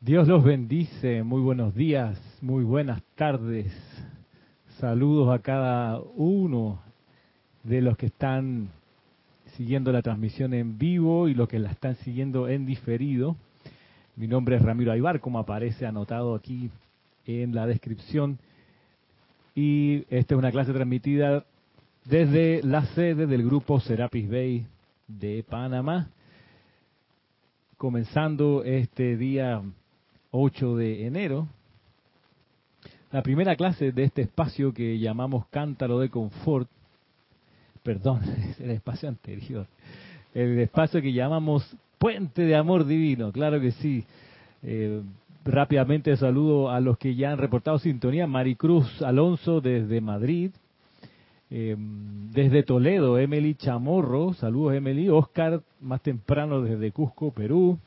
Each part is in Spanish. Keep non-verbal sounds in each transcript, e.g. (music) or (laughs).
Dios los bendice, muy buenos días, muy buenas tardes. Saludos a cada uno de los que están siguiendo la transmisión en vivo y los que la están siguiendo en diferido. Mi nombre es Ramiro Aybar, como aparece anotado aquí en la descripción. Y esta es una clase transmitida desde la sede del grupo Serapis Bay de Panamá. Comenzando este día 8 de enero, la primera clase de este espacio que llamamos Cántaro de Confort, perdón, (laughs) es el espacio anterior, el espacio que llamamos Puente de Amor Divino, claro que sí. Eh, rápidamente saludo a los que ya han reportado sintonía, Maricruz Alonso desde Madrid, eh, desde Toledo, Emily Chamorro, saludos Emily, Oscar más temprano desde Cusco, Perú,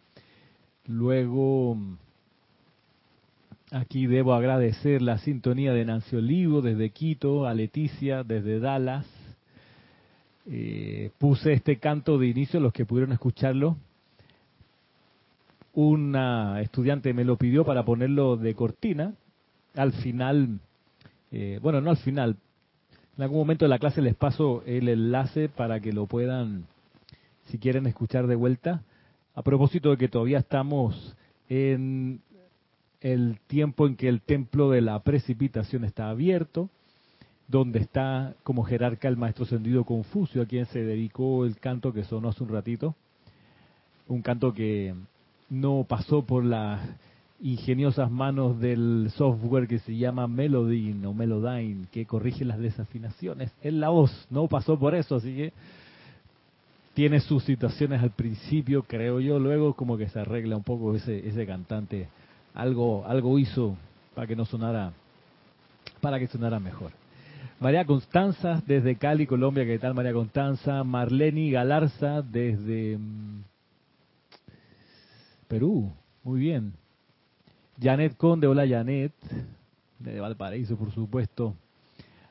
luego Aquí debo agradecer la sintonía de Nancy Olivo desde Quito, a Leticia desde Dallas. Eh, puse este canto de inicio, los que pudieron escucharlo. Una estudiante me lo pidió para ponerlo de cortina. Al final, eh, bueno, no al final, en algún momento de la clase les paso el enlace para que lo puedan, si quieren escuchar de vuelta. A propósito de que todavía estamos en el tiempo en que el templo de la precipitación está abierto, donde está como jerarca el maestro Sendido Confucio, a quien se dedicó el canto que sonó hace un ratito, un canto que no pasó por las ingeniosas manos del software que se llama Melodine o Melodyne, que corrige las desafinaciones. En la voz, no pasó por eso, así que tiene sus situaciones al principio, creo yo, luego como que se arregla un poco ese cantante algo, algo hizo para que no sonara, para que sonara mejor. María Constanza desde Cali, Colombia, ¿qué tal María Constanza? Marleni Galarza desde mm, Perú, muy bien. Janet Conde, hola Janet, de Valparaíso por supuesto.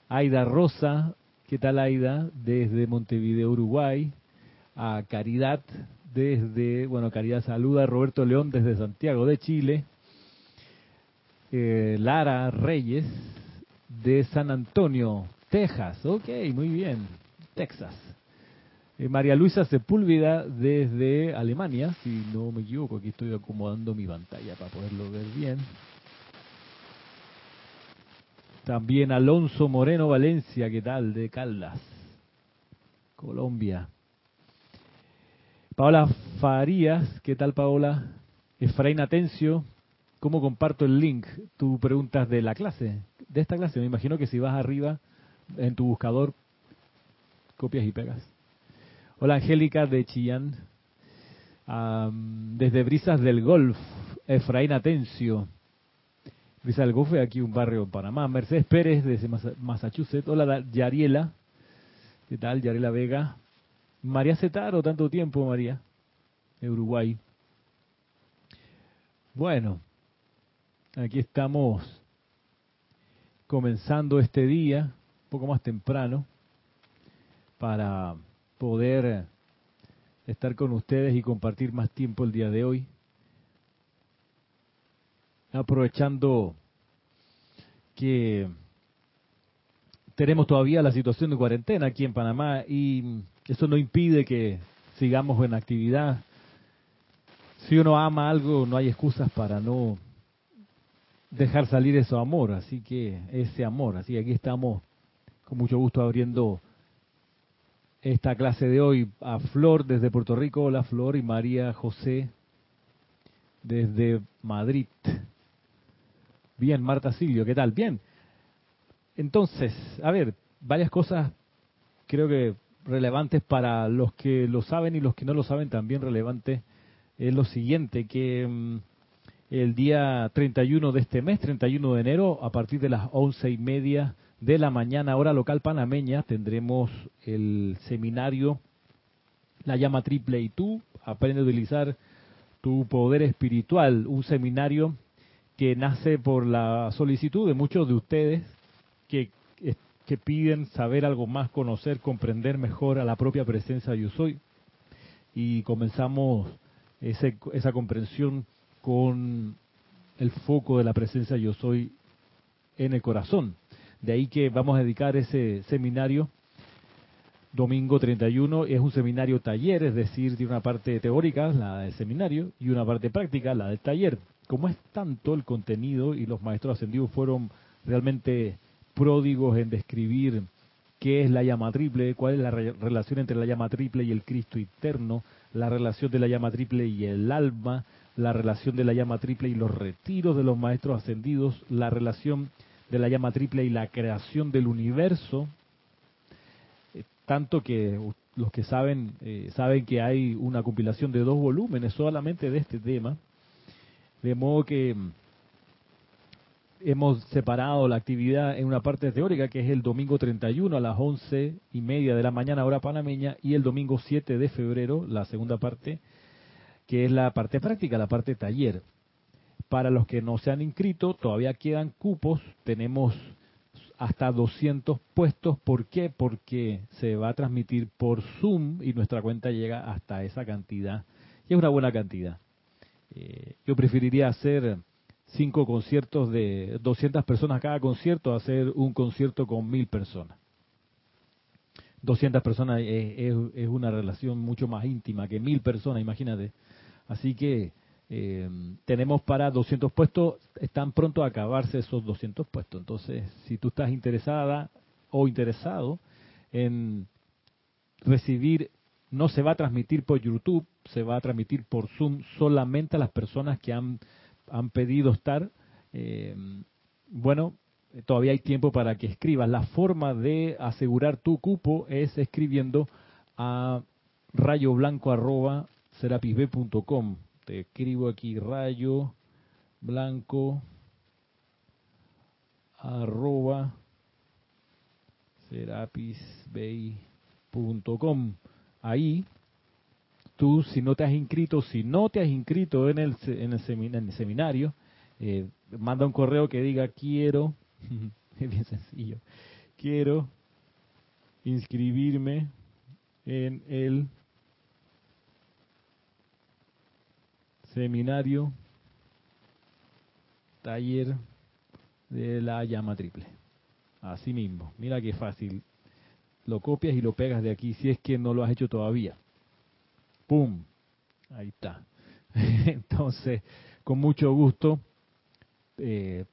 Aida Rosa, ¿qué tal Aida? Desde Montevideo, Uruguay. A Caridad desde, bueno, Caridad saluda. Roberto León desde Santiago de Chile. Eh, Lara Reyes de San Antonio, Texas. Ok, muy bien. Texas. Eh, María Luisa Sepúlveda desde Alemania, si no me equivoco, aquí estoy acomodando mi pantalla para poderlo ver bien. También Alonso Moreno Valencia, ¿qué tal? De Caldas, Colombia. Paola Farías, ¿qué tal Paola? Efraín Atencio, ¿Cómo comparto el link? Tú preguntas de la clase, de esta clase. Me imagino que si vas arriba en tu buscador, copias y pegas. Hola Angélica de Chillán. desde Brisas del Golf, Efraín Atencio. Brisas del Golf es aquí un barrio en Panamá. Mercedes Pérez desde Massachusetts. Hola Yariela. ¿Qué tal? Yariela Vega. María Cetaro, tanto tiempo María, de Uruguay. Bueno, Aquí estamos comenzando este día, un poco más temprano, para poder estar con ustedes y compartir más tiempo el día de hoy. Aprovechando que tenemos todavía la situación de cuarentena aquí en Panamá y eso no impide que sigamos en actividad. Si uno ama algo, no hay excusas para no dejar salir ese amor, así que ese amor, así que aquí estamos con mucho gusto abriendo esta clase de hoy a Flor desde Puerto Rico, hola Flor y María José desde Madrid. Bien, Marta Silvio, ¿qué tal? Bien. Entonces, a ver, varias cosas creo que relevantes para los que lo saben y los que no lo saben también relevante es lo siguiente, que mm, el día 31 de este mes, 31 de enero, a partir de las once y media de la mañana, hora local panameña, tendremos el seminario La llama triple y tú, aprende a utilizar tu poder espiritual, un seminario que nace por la solicitud de muchos de ustedes que, que piden saber algo más, conocer, comprender mejor a la propia presencia de yo soy. Y comenzamos ese, esa comprensión con el foco de la presencia yo soy en el corazón. De ahí que vamos a dedicar ese seminario domingo 31 es un seminario taller, es decir, tiene una parte teórica, la del seminario, y una parte práctica, la del taller. Como es tanto el contenido y los maestros ascendidos fueron realmente pródigos en describir qué es la llama triple, cuál es la relación entre la llama triple y el Cristo eterno, la relación de la llama triple y el alma, la relación de la llama triple y los retiros de los maestros ascendidos, la relación de la llama triple y la creación del universo, eh, tanto que los que saben eh, saben que hay una compilación de dos volúmenes solamente de este tema, de modo que mm, hemos separado la actividad en una parte teórica que es el domingo 31 a las once y media de la mañana hora panameña y el domingo 7 de febrero la segunda parte que es la parte práctica, la parte taller. Para los que no se han inscrito, todavía quedan cupos, tenemos hasta 200 puestos. ¿Por qué? Porque se va a transmitir por Zoom y nuestra cuenta llega hasta esa cantidad. Y es una buena cantidad. Eh, yo preferiría hacer cinco conciertos de 200 personas cada concierto, hacer un concierto con mil personas. 200 personas es, es, una relación mucho más íntima que mil personas, imagínate. Así que eh, tenemos para 200 puestos, están pronto a acabarse esos 200 puestos. Entonces, si tú estás interesada o interesado en recibir, no se va a transmitir por YouTube, se va a transmitir por Zoom solamente a las personas que han, han pedido estar. Eh, bueno, todavía hay tiempo para que escribas. La forma de asegurar tu cupo es escribiendo a rayoblanco.com te escribo aquí rayo blanco arroba serapisbay.com. Ahí, tú si no te has inscrito, si no te has inscrito en el, en el, seminario, eh, manda un correo que diga quiero, (laughs) es bien sencillo, quiero inscribirme en el seminario, taller de la llama triple. Así mismo, mira qué fácil. Lo copias y lo pegas de aquí si es que no lo has hecho todavía. ¡Pum! Ahí está. (laughs) Entonces, con mucho gusto eh,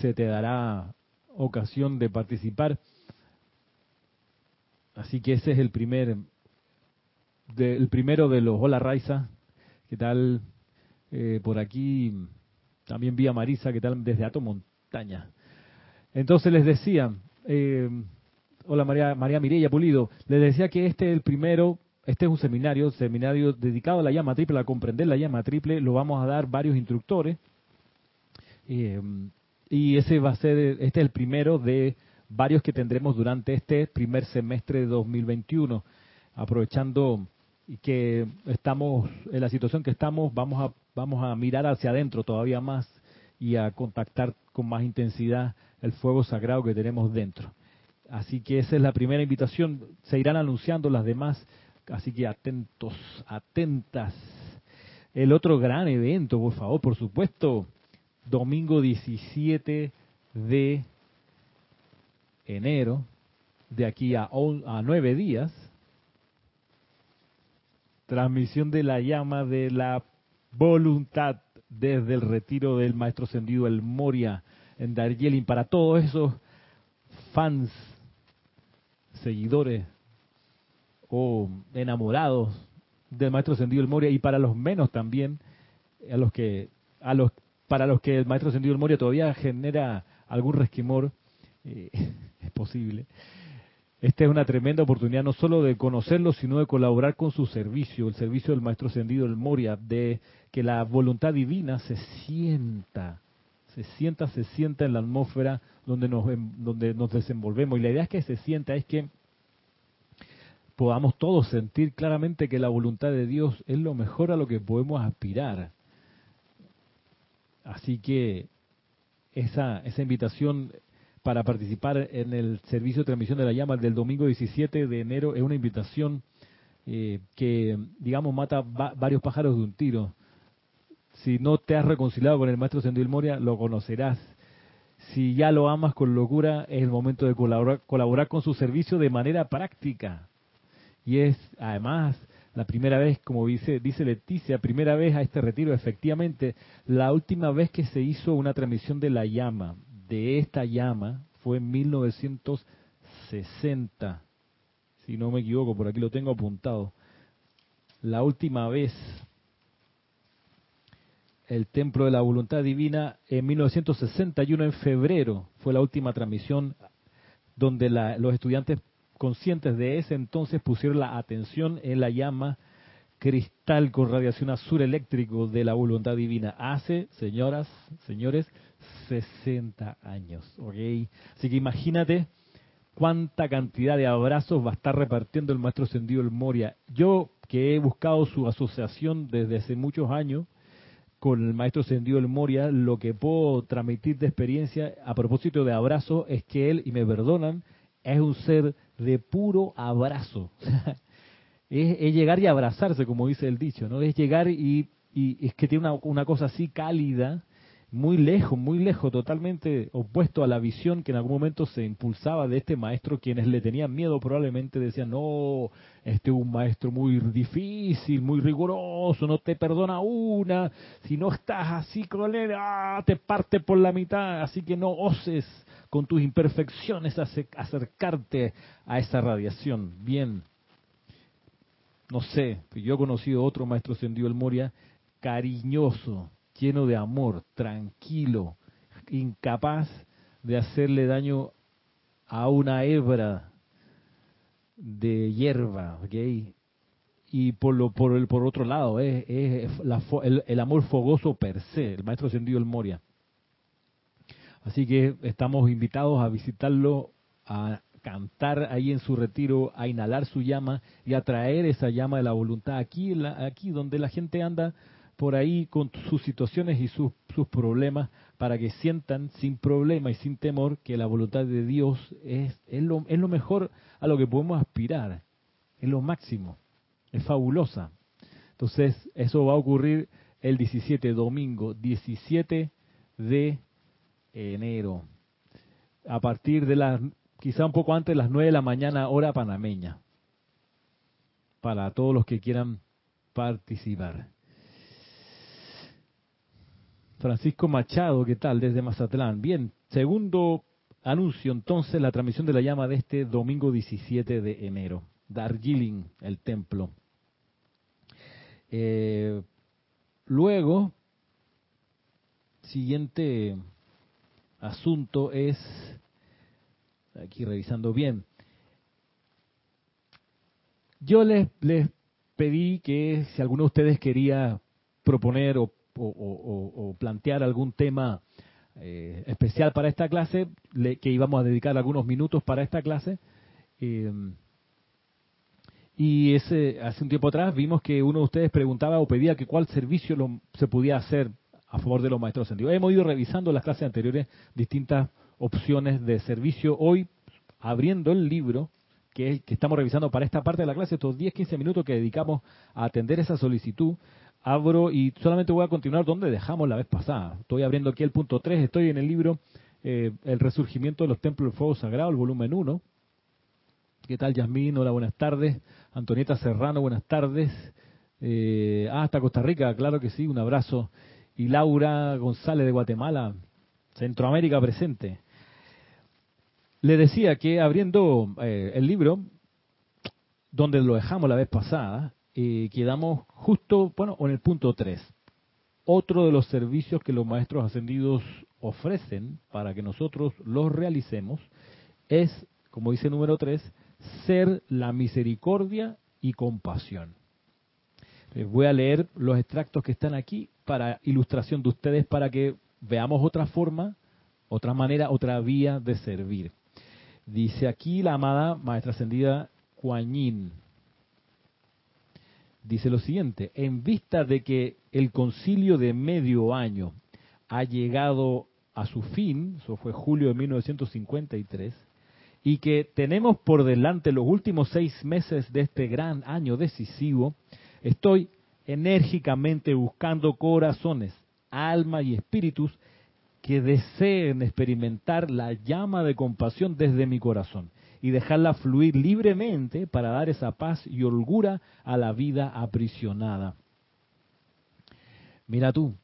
se te dará ocasión de participar. Así que ese es el primer, el primero de los Hola Raiza. ¿Qué tal? Eh, por aquí también vi a Marisa, que tal desde Ato Montaña. Entonces les decía, eh, hola María, María Mireya Pulido, les decía que este es el primero, este es un seminario, seminario dedicado a la llama triple, a comprender la llama triple, lo vamos a dar varios instructores. Eh, y ese va a ser, este es el primero de varios que tendremos durante este primer semestre de 2021, aprovechando que estamos en la situación que estamos, vamos a vamos a mirar hacia adentro todavía más y a contactar con más intensidad el fuego sagrado que tenemos dentro. Así que esa es la primera invitación. Se irán anunciando las demás, así que atentos, atentas. El otro gran evento, por favor, por supuesto, domingo 17 de enero, de aquí a, nueve días, transmisión de la llama de la voluntad desde el retiro del maestro ascendido El Moria en Darjeeling. Para todos esos fans, seguidores o enamorados del maestro ascendido El Moria y para los menos también a los que a los para los que el maestro ascendido El Moria todavía genera algún resquemor eh, (laughs) es posible esta es una tremenda oportunidad no solo de conocerlo, sino de colaborar con su servicio, el servicio del Maestro Ascendido, el Moria, de que la voluntad divina se sienta, se sienta, se sienta en la atmósfera donde nos, nos desenvolvemos. Y la idea es que se sienta, es que podamos todos sentir claramente que la voluntad de Dios es lo mejor a lo que podemos aspirar. Así que esa invitación para participar en el servicio de transmisión de la llama del domingo 17 de enero es una invitación eh, que, digamos, mata varios pájaros de un tiro. Si no te has reconciliado con el maestro Ascendido Moria, lo conocerás. Si ya lo amas con locura, es el momento de colaborar, colaborar con su servicio de manera práctica. Y es, además, la primera vez, como dice, dice Leticia, primera vez a este retiro, efectivamente, la última vez que se hizo una transmisión de la llama, de esta llama, fue en 1960, si no me equivoco, por aquí lo tengo apuntado. La última vez, el Templo de la Voluntad Divina, en 1961, en febrero, fue la última transmisión donde los estudiantes conscientes de ese entonces pusieron la atención en la llama cristal con radiación azul eléctrico de la voluntad divina. Hace, señoras, señores, 60 años. Así que imagínate cuánta cantidad de abrazos va a estar repartiendo el maestro Sendido el Moria. Yo que he buscado su asociación desde hace muchos años con el maestro Sendido el Moria, lo que puedo transmitir de experiencia a propósito de abrazos es que él, y me perdonan, es un ser de puro abrazo. (laughs) es, llegar y abrazarse, como dice el dicho, ¿no? Es llegar y, es que tiene una, cosa así cálida, muy lejos, muy lejos, totalmente opuesto a la visión que en algún momento se impulsaba de este maestro, quienes le tenían miedo probablemente decían, no, este es un maestro muy difícil, muy riguroso, no te perdona una, si no estás así con ah, te parte por la mitad, así que no oses con tus imperfecciones acercarte a esa radiación. Bien, no sé, yo he conocido otro maestro ascendido el Moria, cariñoso, lleno de amor, tranquilo, incapaz de hacerle daño a una hebra de hierba, ¿ok? Y por lo por el por otro lado es, el, el, amor fogoso per se, el maestro ascendido el Moria. Así que estamos invitados a visitarlo, a cantar ahí en su retiro, a inhalar su llama y a traer esa llama de la voluntad aquí, aquí donde la gente anda por ahí con sus situaciones y sus, sus problemas para que sientan sin problema y sin temor que la voluntad de Dios es, es, lo, es lo mejor a lo que podemos aspirar, es lo máximo, es fabulosa. Entonces, eso va a ocurrir el 17, domingo 17 de enero, a partir de las, quizá un poco antes de las 9 de la mañana, hora panameña, para todos los que quieran participar. Francisco Machado, ¿qué tal? Desde Mazatlán. Bien, segundo anuncio entonces, la transmisión de la llama de este domingo 17 de enero. Darjeeling, el templo. Eh, luego, siguiente asunto es, aquí revisando bien, yo les, les pedí que si alguno de ustedes quería proponer o, plantear algún tema eh, especial para esta clase, que íbamos a dedicar algunos minutos para esta clase, eh, y ese, hace un tiempo atrás vimos que uno de ustedes preguntaba o pedía que cuál servicio lo, se podía hacer a favor de los maestros ascendidos. Hemos ido revisando las clases anteriores distintas opciones de servicio. Hoy, abriendo el libro que, que estamos revisando para esta parte de la clase, estos 10-15 minutos que dedicamos a atender esa solicitud, abro y solamente voy a continuar donde dejamos la vez pasada. Estoy abriendo aquí el punto 3, estoy en el libro eh, El resurgimiento de los templos del fuego sagrado, el volumen 1. ¿Qué tal, Yasmín? Hola, buenas tardes. Antonieta Serrano, buenas tardes. Eh, ah, hasta Costa Rica, claro que sí, un abrazo y Laura González de Guatemala, Centroamérica presente. Le decía que abriendo eh, el libro, donde lo dejamos la vez pasada, eh, quedamos justo, bueno, en el punto 3. Otro de los servicios que los maestros ascendidos ofrecen para que nosotros los realicemos es, como dice número 3, ser la misericordia y compasión. Les voy a leer los extractos que están aquí para ilustración de ustedes para que veamos otra forma, otra manera, otra vía de servir. Dice aquí la amada Maestra Ascendida Kuan Dice lo siguiente, en vista de que el concilio de medio año ha llegado a su fin, eso fue julio de 1953, y que tenemos por delante los últimos seis meses de este gran año decisivo, estoy enérgicamente buscando corazones, alma y espíritus que deseen experimentar la llama de compasión desde mi corazón y dejarla fluir libremente para dar esa paz y holgura a la vida aprisionada. Mira tú,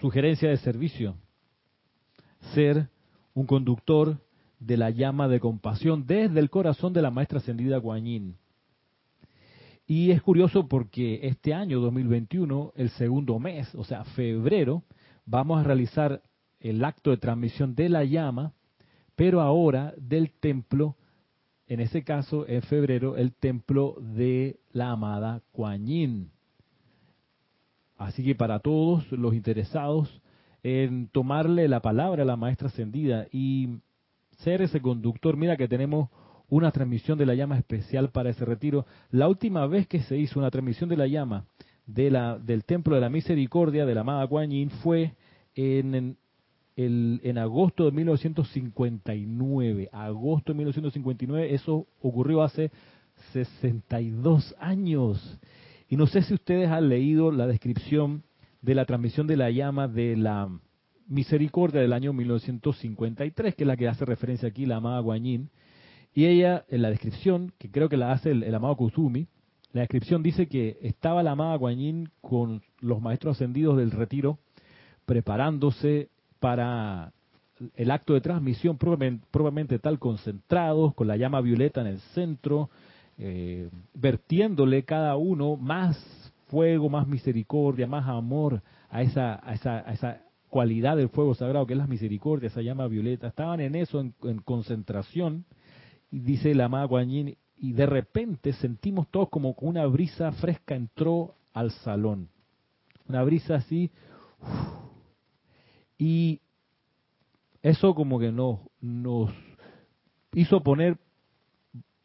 sugerencia de servicio, ser un conductor de la llama de compasión desde el corazón de la maestra ascendida Guanyin. Y es curioso porque este año 2021, el segundo mes, o sea, febrero, vamos a realizar el acto de transmisión de la llama pero ahora del templo, en ese caso, en febrero, el templo de la amada Kuan Yin. Así que para todos los interesados en tomarle la palabra a la maestra ascendida y ser ese conductor, mira que tenemos una transmisión de la llama especial para ese retiro. La última vez que se hizo una transmisión de la llama de la, del Templo de la Misericordia de la amada Kuan Yin fue en, en agosto de 1959. Agosto de 1959, eso ocurrió hace 62 años. Y no sé si ustedes han leído la descripción de la transmisión de la llama de la misericordia del año 1953, que es la que hace referencia aquí la amada Guanyin. Y ella, en la descripción, que creo que la hace el, amado Kusumi, la descripción dice que estaba la amada Guanyin con los maestros ascendidos del retiro, preparándose para el acto de transmisión, probablemente, tal concentrados, con la llama violeta en el centro, eh, vertiéndole cada uno más fuego, más misericordia, más amor a esa, a esa, a esa cualidad del fuego sagrado que es la misericordia, esa llama violeta. Estaban en eso, en, concentración, y dice la amada Guanyin, y de repente sentimos todos como una brisa fresca entró al salón. Una brisa así, y eso como que nos, nos hizo poner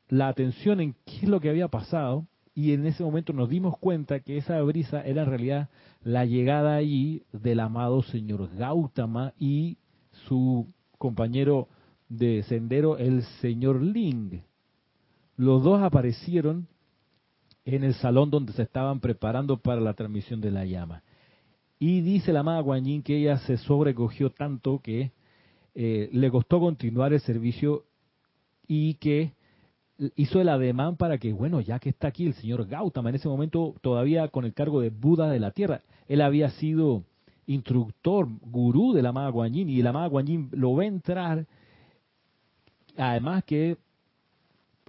la atención en qué es lo que había pasado y en ese momento nos dimos cuenta que esa brisa era en realidad la llegada allí del amado señor Gautama y su compañero de sendero, el señor Ling. Los dos aparecieron en el salón donde se estaban preparando para la transmisión de la llama. Y dice la amada Guanyin que ella se sobrecogió tanto que eh, le costó continuar el servicio y que hizo el ademán para que, bueno, ya que está aquí el señor Gautama, en ese momento todavía con el cargo de Buda de la Tierra, él había sido instructor, gurú de la amada Guanyin, y la amada Guanyin lo ve entrar. Además que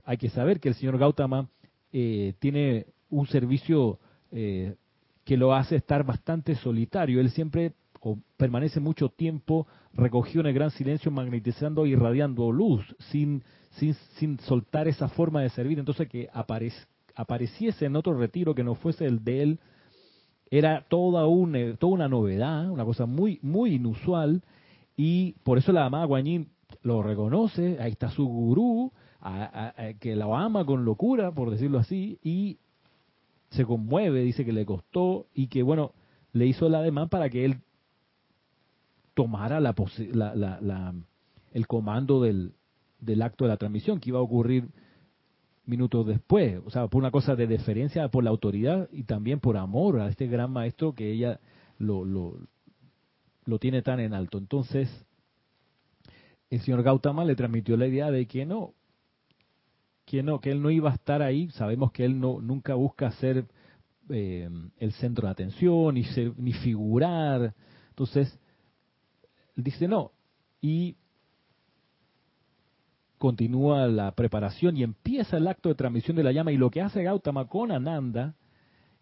hay que saber que el señor Gautama eh, tiene un servicio eh, que lo hace estar bastante solitario. Él siempre permanece mucho tiempo recogido en el gran silencio, magnetizando y irradiando luz, sin, sin, sin soltar esa forma de servir. Entonces que apareciese en otro retiro que no fuese el de él, era toda una, toda una novedad, una cosa muy, muy inusual, y por eso la amada Guanyin lo reconoce, ahí está su gurú, que lo ama con locura, por decirlo así, y se conmueve, dice que le costó y que, bueno, le hizo el ademán para que él tomara la, la, el comando del, del acto de la transmisión, que iba a ocurrir minutos después. O sea, por una cosa de deferencia por la autoridad y también por amor a este gran maestro que ella lo, lo, lo tiene tan en alto. Entonces, el señor Gautama le transmitió la idea de que no, que no, que él no iba a estar ahí. Sabemos que él no nunca busca ser eh, el centro de atención ni ni figurar. Entonces dice no y continúa la preparación y empieza el acto de transmisión de la llama y lo que hace Gautama con Ananda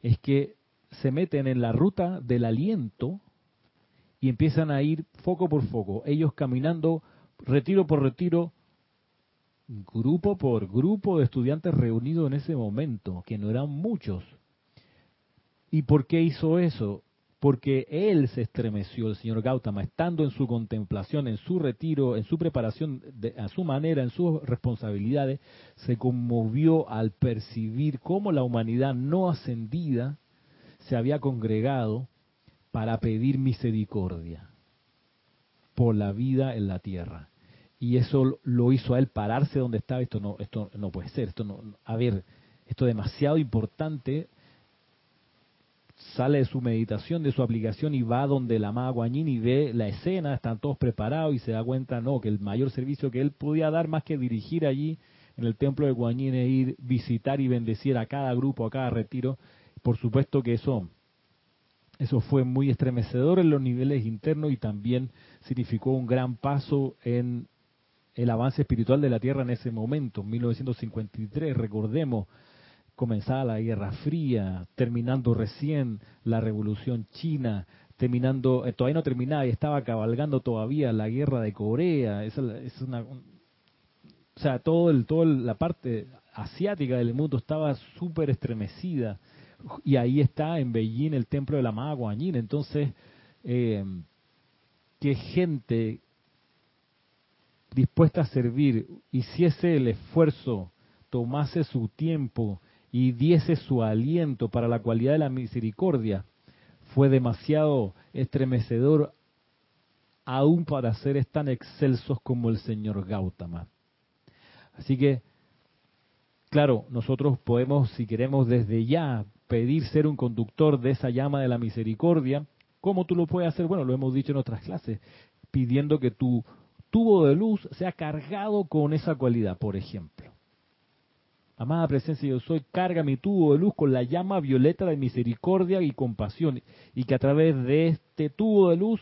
es que se meten en la ruta del aliento y empiezan a ir foco por foco, ellos caminando retiro por retiro grupo por grupo de estudiantes reunidos en ese momento, que no eran muchos. ¿Y por qué hizo eso? Porque él se estremeció, el señor Gautama, estando en su contemplación, en su retiro, en su preparación, a su manera, en sus responsabilidades, se conmovió al percibir cómo la humanidad no ascendida se había congregado para pedir misericordia por la vida en la tierra y eso lo hizo a él pararse donde estaba. Esto no, esto no puede ser. Esto no, a ver, esto es demasiado importante, sale de su meditación, de su aplicación y va donde la amada Guanyin y ve la escena, están todos preparados y se da cuenta, no, que el mayor servicio que él podía dar más que dirigir allí en el templo de Guanyin es ir, visitar y bendecir a cada grupo, a cada retiro. Por supuesto que eso, eso fue muy estremecedor en los niveles internos y también significó un gran paso en el avance espiritual de la Tierra en ese momento, 1953, recordemos, comenzaba la Guerra Fría, terminando recién la Revolución China, terminando, eh, todavía no terminaba y estaba cabalgando todavía la Guerra de Corea, es, es una, o sea, todo el, toda la parte asiática del mundo estaba súper estremecida y ahí está en Beijing el templo de la Amada Guanyin, entonces eh, qué gente dispuesta a servir, hiciese el esfuerzo, tomase su tiempo y diese su aliento para la cualidad de la misericordia, fue demasiado estremecedor aún para seres tan excelsos como el señor Gautama. Así que, claro, nosotros podemos, si queremos desde ya, pedir ser un conductor de esa llama de la misericordia. ¿Cómo tú lo puedes hacer? Bueno, lo hemos dicho en otras clases, pidiendo que tu tubo de luz sea cargado con esa cualidad, por ejemplo. Amada presencia, yo soy, carga mi tubo de luz con la llama violeta de misericordia y compasión, y que a través de este tubo de luz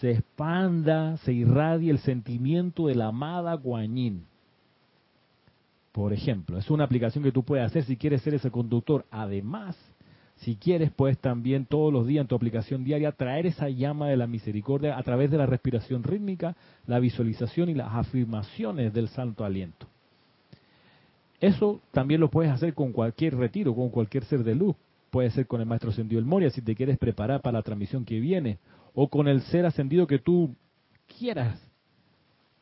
se expanda, se irradie el sentimiento de la amada Guanyin. Por ejemplo, es una aplicación que tú puedes hacer si quieres ser ese conductor. Además, si quieres, puedes también todos los días en tu aplicación diaria traer esa llama de la misericordia a través de la respiración rítmica, la visualización y las afirmaciones del santo aliento. Eso también lo puedes hacer con cualquier retiro, con cualquier ser de luz. Puede ser con el maestro ascendido El Moria si te quieres preparar para la transmisión que viene, o con el ser ascendido que tú quieras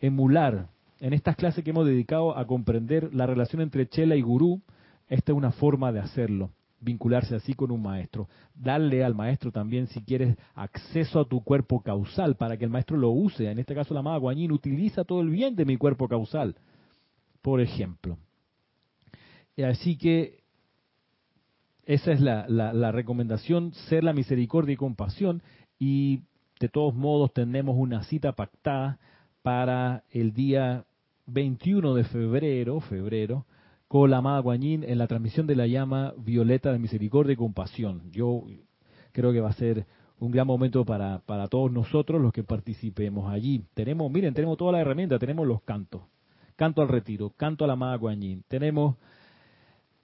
emular. En estas clases que hemos dedicado a comprender la relación entre Chela y Gurú, esta es una forma de hacerlo, vincularse así con un maestro. Darle al maestro también, si quieres, acceso a tu cuerpo causal para que el maestro lo use. En este caso, la amada Guanyin utiliza todo el bien de mi cuerpo causal, por ejemplo. Así que esa es la, recomendación, ser la misericordia y compasión. Y de todos modos tenemos una cita pactada para el día 21 de febrero, febrero, con la amada Guanyin en la transmisión de la llama violeta de misericordia y compasión. Yo creo que va a ser un gran momento para, para todos nosotros los que participemos allí. Tenemos, miren, tenemos toda la herramienta, tenemos los cantos. Canto al retiro, canto a la amada Guanyin. Tenemos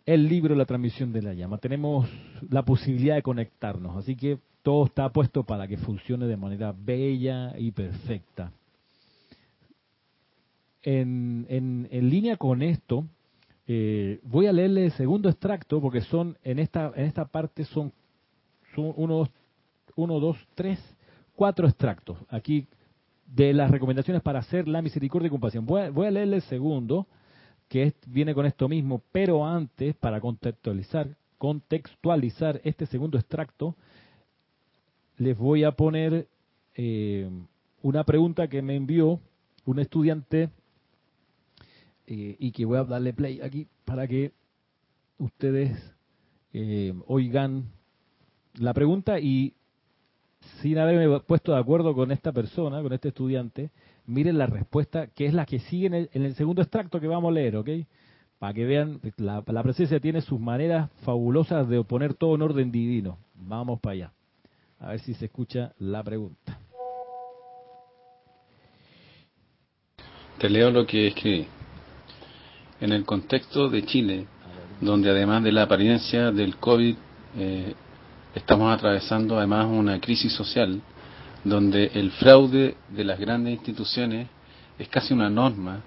el libro La transmisión de la llama. Tenemos la posibilidad de conectarnos, así que todo está puesto para que funcione de manera bella y perfecta. En, en, línea con esto, eh, voy a leerle el segundo extracto porque son en esta en esta parte son, son uno, dos, tres, cuatro extractos aquí de las recomendaciones para hacer la misericordia y compasión. Voy a, voy a leerle el segundo que viene con esto mismo, pero antes, para contextualizar, contextualizar este segundo extracto, les voy a poner eh, una pregunta que me envió un estudiante eh, y que voy a darle play aquí para que ustedes eh, oigan la pregunta y sin haberme puesto de acuerdo con esta persona, con este estudiante, miren la respuesta, que es la que sigue en el, segundo extracto que vamos a leer, ¿ok? Para que vean, la, la, presencia tiene sus maneras fabulosas de poner todo en orden divino. Vamos para allá. A ver si se escucha la pregunta. Te leo lo que escribí. En el contexto de Chile, donde además de la apariencia del COVID, eh, estamos atravesando además una crisis social, donde el fraude de las grandes instituciones es casi una norma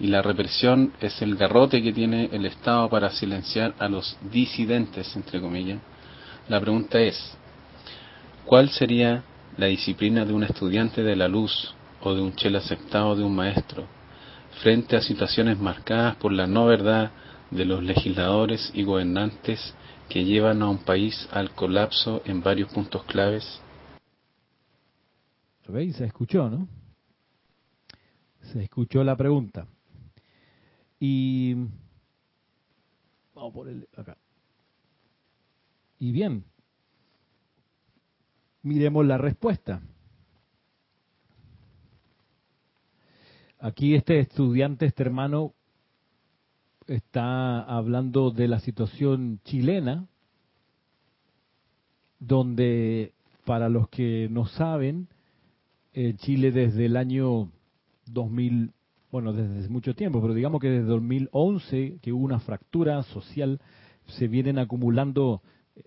y la represión es el garrote que tiene el Estado para silenciar a los disidentes, entre comillas, la pregunta es, ¿cuál sería la disciplina de un estudiante de la luz o de un chel aceptado de un maestro frente a situaciones marcadas por la no verdad de los legisladores y gobernantes que llevan a un país al colapso en varios puntos claves? ¿Veis? Se escuchó, ¿no? Se escuchó la pregunta. Y Vamos por el acá. Y bien, miremos la respuesta. Aquí este estudiante, este hermano, está hablando de la situación chilena, donde para los que no saben, eh, Chile desde el año 2000, bueno, desde mucho tiempo, pero digamos que desde 2011, que hubo una fractura social, se vienen acumulando eh,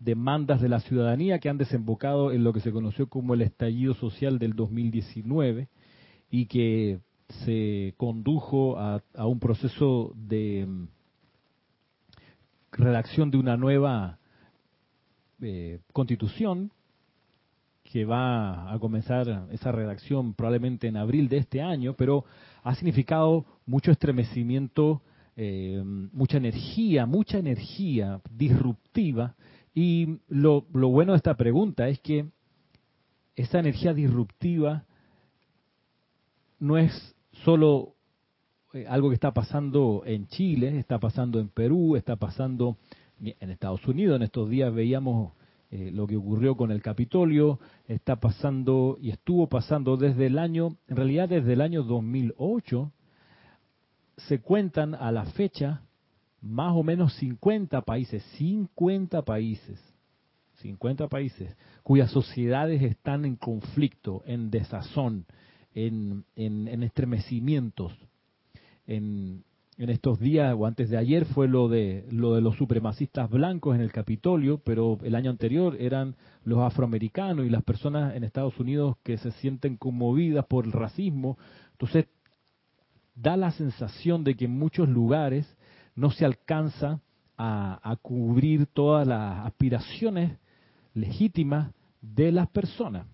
demandas de la ciudadanía que han desembocado en lo que se conoció como el estallido social del 2019 y que se condujo a, un proceso de mm, redacción de una nueva eh, constitución que va a comenzar esa redacción probablemente en abril de este año, pero ha significado mucho estremecimiento, eh, mucha energía, mucha energía disruptiva. Y lo, lo bueno de esta pregunta es que esa energía disruptiva no es solo eh, algo que está pasando en Chile, está pasando en Perú, está pasando en Estados Unidos. En estos días veíamos eh, lo que ocurrió con el Capitolio, está pasando y estuvo pasando desde el año, en realidad desde el año 2008, se cuentan a la fecha más o menos 50 países, 50 países, 50 países cuyas sociedades están en conflicto, en desazón, en, en, estremecimientos. En, en estos días o antes de ayer fue lo de lo de los supremacistas blancos en el Capitolio, pero el año anterior eran los afroamericanos y las personas en Estados Unidos que se sienten conmovidas por el racismo. Entonces da la sensación de que en muchos lugares no se alcanza a, a cubrir todas las aspiraciones legítimas de las personas.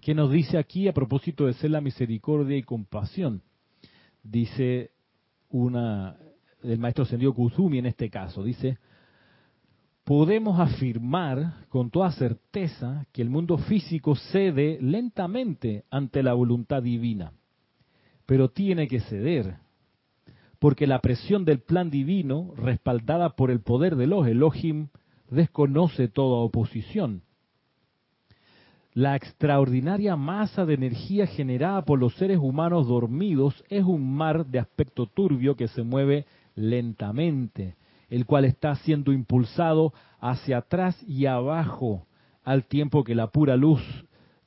¿Qué nos dice aquí a propósito de ser la misericordia y compasión? Dice una el maestro Sendio Kuzumi en este caso, dice, podemos afirmar con toda certeza que el mundo físico cede lentamente ante la voluntad divina, pero tiene que ceder, porque la presión del plan divino, respaldada por el poder de los Elohim, desconoce toda oposición la extraordinaria masa de energía generada por los seres humanos dormidos es un mar de aspecto turbio que se mueve lentamente, el cual está siendo impulsado hacia atrás y abajo, al tiempo que la pura luz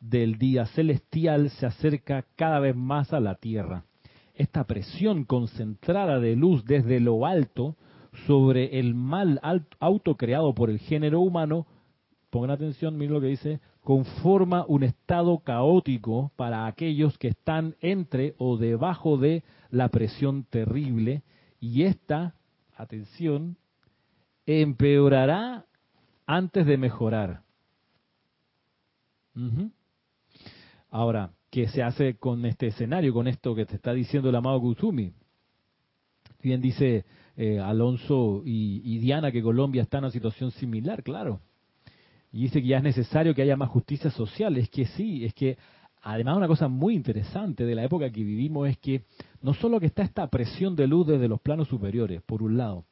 del día celestial se acerca cada vez más a la Tierra. Esta presión concentrada de luz desde lo alto sobre el mal autocreado por el género humano, pongan atención, miren lo que dice, conforma un estado caótico para aquellos que están entre o debajo de la presión terrible y esta, atención, empeorará antes de mejorar. Ahora, ¿qué se hace con este escenario, con esto que te está diciendo el amado Kusumi? Bien dice eh, Alonso y Diana que Colombia está en una situación similar, claro y dice que ya es necesario que haya más justicia social. Es que sí, es que además una cosa muy interesante de la época que vivimos es que no solo que está esta presión de luz desde los planos superiores, por un lado,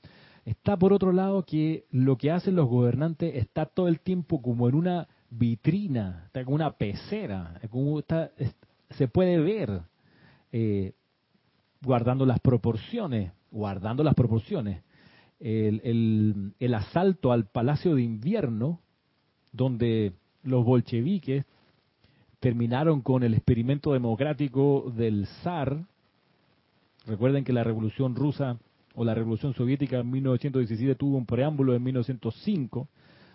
está por otro lado que lo que hacen los gobernantes está todo el tiempo como en una vitrina, está como una pecera, como está, se puede ver eh, guardando las proporciones, guardando las proporciones. El, el, el asalto al Palacio de Invierno donde los bolcheviques terminaron con el experimento democrático del zar. Recuerden que la revolución rusa o la revolución soviética en 1917 tuvo un preámbulo en 1905,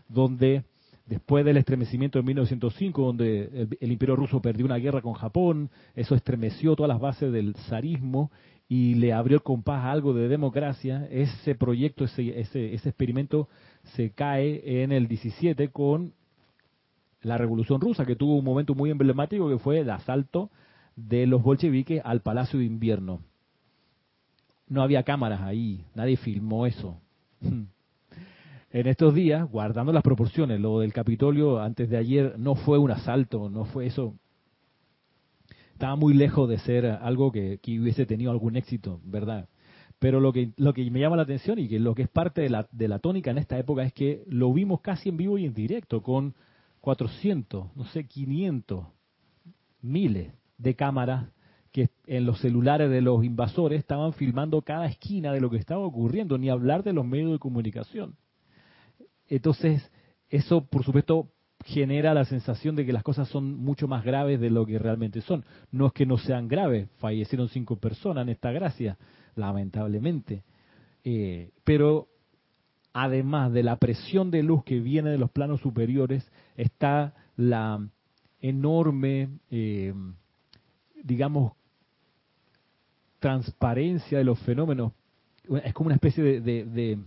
donde después del estremecimiento de 1905, donde el, imperio ruso perdió una guerra con Japón, eso estremeció todas las bases del zarismo y le abrió el compás a algo de democracia, ese proyecto, ese, ese, ese experimento se cae en el 17 con la Revolución Rusa, que tuvo un momento muy emblemático que fue el asalto de los bolcheviques al Palacio de Invierno. No había cámaras ahí, nadie filmó eso. (laughs) En estos días, guardando las proporciones, lo del Capitolio antes de ayer no fue un asalto, no fue eso. Estaba muy lejos de ser algo que, que hubiese tenido algún éxito, ¿verdad? Pero lo que, lo que me llama la atención y que lo que es parte de la, de la tónica en esta época es que lo vimos casi en vivo y en directo, con 400, no sé, 500, miles de cámaras que en los celulares de los invasores estaban filmando cada esquina de lo que estaba ocurriendo, ni hablar de los medios de comunicación. Entonces, eso, por supuesto, genera la sensación de que las cosas son mucho más graves de lo que realmente son. No es que no sean graves, fallecieron cinco personas en esta gracia, lamentablemente. Eh, pero además de la presión de luz que viene de los planos superiores, está la enorme, eh, digamos, transparencia de los fenómenos. Es como una especie de, de,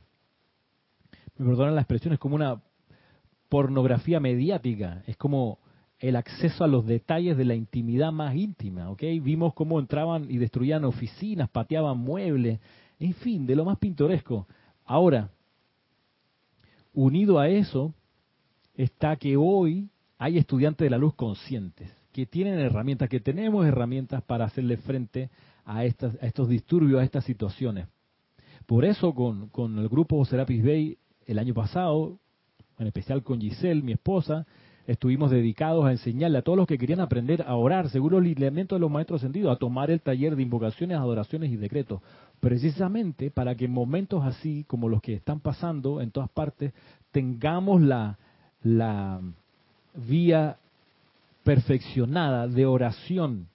me perdonan la expresión, es como una pornografía mediática, es como el acceso a los detalles de la intimidad más íntima, ¿ok? Vimos cómo entraban y destruían oficinas, pateaban muebles, en fin, de lo más pintoresco. Ahora, unido a eso, está que hoy hay estudiantes de la luz conscientes, que tienen herramientas, que tenemos herramientas para hacerle frente a, estas, a estos disturbios, a estas situaciones. Por eso con, con el grupo Serapis Bay el año pasado, en especial con Giselle, mi esposa, estuvimos dedicados a enseñarle a todos los que querían aprender a orar según los lineamientos de los maestros ascendidos, a tomar el taller de invocaciones, adoraciones y decretos, precisamente para que en momentos así como los que están pasando en todas partes, tengamos la, la vía perfeccionada de oración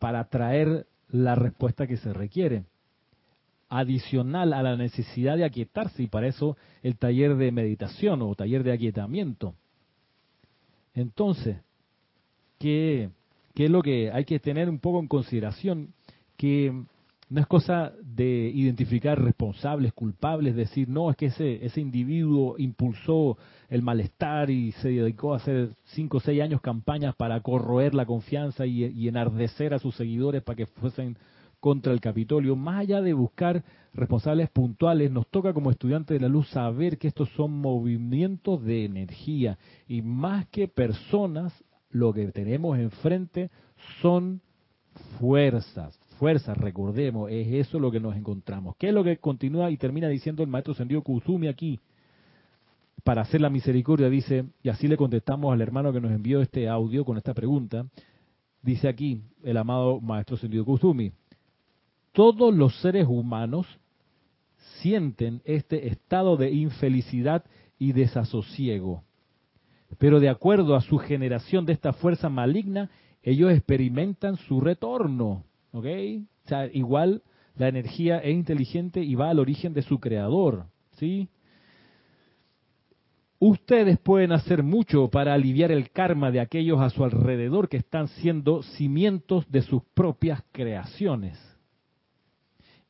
para traer la respuesta que se requiere, adicional a la necesidad de aquietarse, y para eso el taller de meditación o taller de aquietamiento. Entonces, ¿qué, ¿qué es lo que hay que tener un poco en consideración? Que no es cosa de identificar responsables, culpables, decir, no, es que ese, ese individuo impulsó el malestar y se dedicó a hacer cinco o seis años campañas para corroer la confianza y, y enardecer a sus seguidores para que fuesen contra el Capitolio. Más allá de buscar responsables puntuales, nos toca como estudiantes de la luz saber que estos son movimientos de energía y más que personas, lo que tenemos enfrente son fuerzas, fuerza, recordemos, es eso lo que nos encontramos. ¿Qué es lo que continúa y termina diciendo el maestro Sendido Kusumi aquí? Para hacer la misericordia, dice, y así le contestamos al hermano que nos envió este audio con esta pregunta, dice aquí el amado maestro Sendido Kusumi, todos los seres humanos sienten este estado de infelicidad y desasosiego. Pero de acuerdo a su generación de esta fuerza maligna, ellos experimentan su retorno. ¿Ok? O sea, igual la energía es inteligente y va al origen de su creador. ¿Sí? Ustedes pueden hacer mucho para aliviar el karma de aquellos a su alrededor que están siendo cimientos de sus propias creaciones.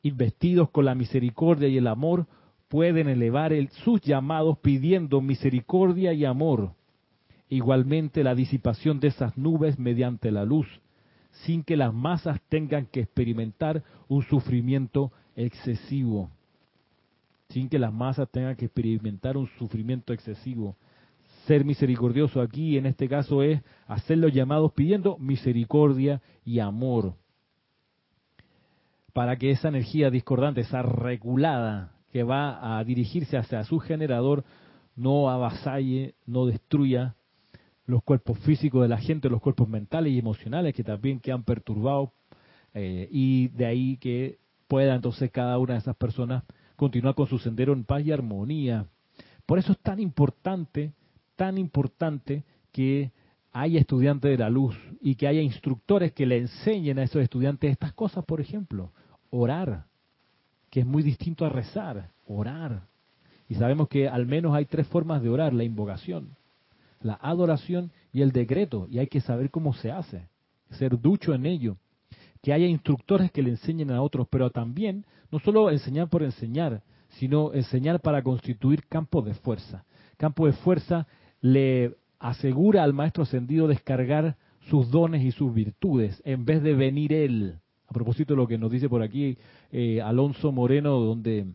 Investidos con la misericordia y el amor, pueden elevar sus llamados pidiendo misericordia y amor. Igualmente la disipación de esas nubes mediante la luz sin que las masas tengan que experimentar un sufrimiento excesivo. Sin que las masas tengan que experimentar un sufrimiento excesivo. Ser misericordioso aquí, en este caso, es hacer los llamados pidiendo misericordia y amor. Para que esa energía discordante, esa regulada que va a dirigirse hacia su generador, no avasalle, no destruya los cuerpos físicos de la gente, los cuerpos mentales y emocionales que también quedan perturbados eh, y de ahí que pueda entonces cada una de esas personas continuar con su sendero en paz y armonía. Por eso es tan importante, tan importante que haya estudiantes de la luz y que haya instructores que le enseñen a esos estudiantes estas cosas, por ejemplo, orar, que es muy distinto a rezar, orar. Y sabemos que al menos hay tres formas de orar, la invocación, la adoración y el decreto, y hay que saber cómo se hace, ser ducho en ello, que haya instructores que le enseñen a otros, pero también no solo enseñar por enseñar, sino enseñar para constituir campo de fuerza. Campo de fuerza le asegura al maestro ascendido descargar sus dones y sus virtudes en vez de venir él. A propósito de lo que nos dice por aquí eh, Alonso Moreno, donde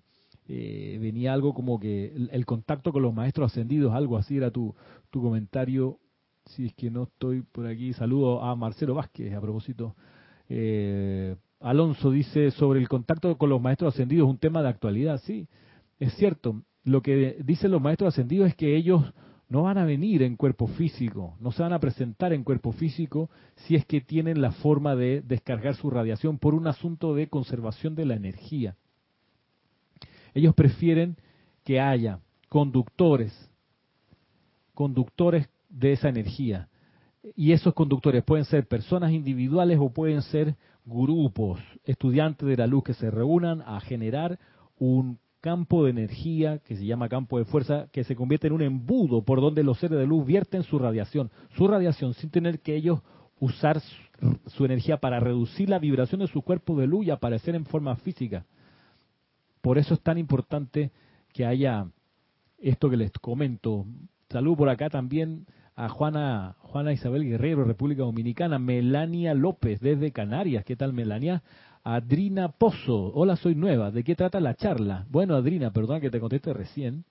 eh, venía algo como que el, contacto con los maestros ascendidos, algo así era tu, tu comentario. Si es que no estoy por aquí, saludo a Marcelo Vázquez a propósito. Eh, Alonso dice sobre el contacto con los maestros ascendidos, un tema de actualidad. Sí, es cierto. Lo que dicen los maestros ascendidos es que ellos no van a venir en cuerpo físico, no se van a presentar en cuerpo físico si es que tienen la forma de descargar su radiación por un asunto de conservación de la energía. Ellos prefieren que haya conductores, conductores de esa energía. Y esos conductores pueden ser personas individuales o pueden ser grupos, estudiantes de la luz que se reúnan a generar un campo de energía que se llama campo de fuerza, que se convierte en un embudo por donde los seres de luz vierten su radiación, su radiación sin tener que ellos usar su, energía para reducir la vibración de su cuerpo de luz y aparecer en forma física. Por eso es tan importante que haya esto que les comento. Salud por acá también a Juana, Juana Isabel Guerrero, República Dominicana, Melania López desde Canarias. ¿Qué tal, Melania? Adrina Pozo, hola, soy nueva. ¿De qué trata la charla? Bueno, Adrina, perdón que te conteste recién.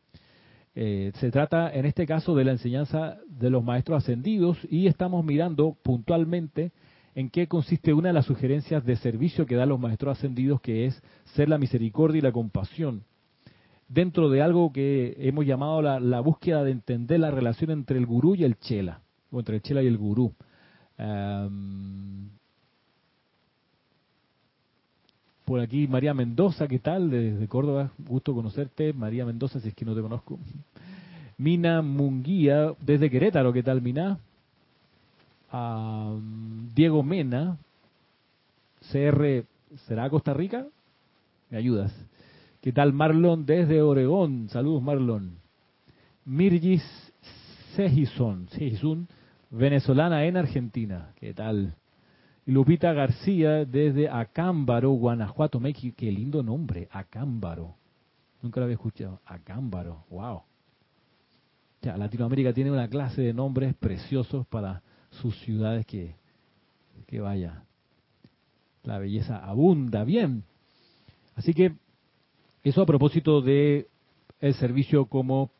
Eh, se trata en este caso de la enseñanza de los maestros ascendidos y estamos mirando puntualmente en qué consiste una de las sugerencias de servicio que dan los maestros ascendidos, que es ser la misericordia y la compasión dentro de algo que hemos llamado la, búsqueda de entender la relación entre el gurú y el chela, o entre el chela y el gurú. Por aquí María Mendoza, ¿qué tal? Desde Córdoba, gusto conocerte. María Mendoza, si es que no te conozco. Mina Munguía, desde Querétaro, ¿qué tal, Mina? Diego Mena, CR, ¿será Costa Rica? ¿Me ayudas? ¿Qué tal Marlon desde Oregón? Saludos Marlon. Mirgis Sejison, venezolana en Argentina. ¿Qué tal? Lupita García desde Acámbaro, Guanajuato, México. Qué lindo nombre, Acámbaro. Nunca lo había escuchado. Acámbaro, wow. Ya, Latinoamérica tiene una clase de nombres preciosos para sus ciudades que, que vaya. La belleza abunda. Bien. Así que eso a propósito de el servicio como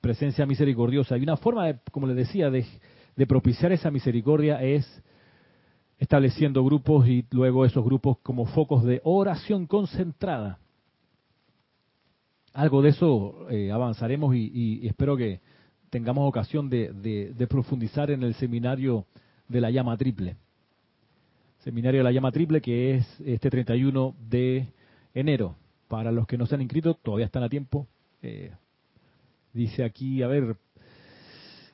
presencia misericordiosa. Y una forma, de, como les decía, de, de propiciar esa misericordia es estableciendo grupos y luego esos grupos como focos de oración concentrada. Algo de eso eh, avanzaremos y, espero que tengamos ocasión de, profundizar en el seminario de la llama triple. Seminario de la llama triple que es este 31 de enero. Para los que no se han inscrito, todavía están a tiempo. Eh, dice aquí, a ver,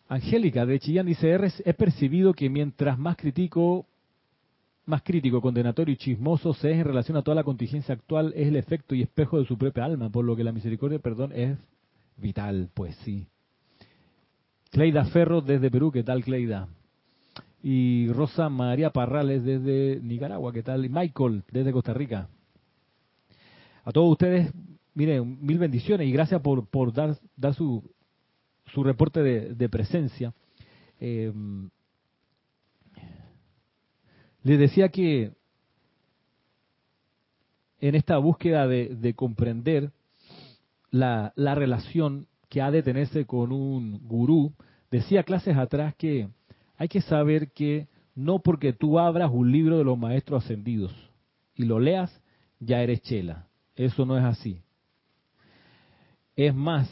Angélica de Chillán dice, he percibido que mientras más critico, más crítico, condenatorio y chismoso se es en relación a toda la contingencia actual, es el efecto y espejo de su propia alma, por lo que la misericordia perdón es vital, pues sí. Cleida Ferro desde Perú, ¿qué tal Cleida? Y Rosa María Parrales desde Nicaragua, ¿qué tal? Y Michael desde Costa Rica. A todos ustedes, miren, mil bendiciones y gracias por, por dar, dar su, su reporte de, presencia. Eh, les decía que en esta búsqueda de, comprender la, la, relación que ha de tenerse con un gurú, decía clases atrás que hay que saber que no porque tú abras un libro de los maestros ascendidos y lo leas, ya eres chela. Eso no es así. Es más,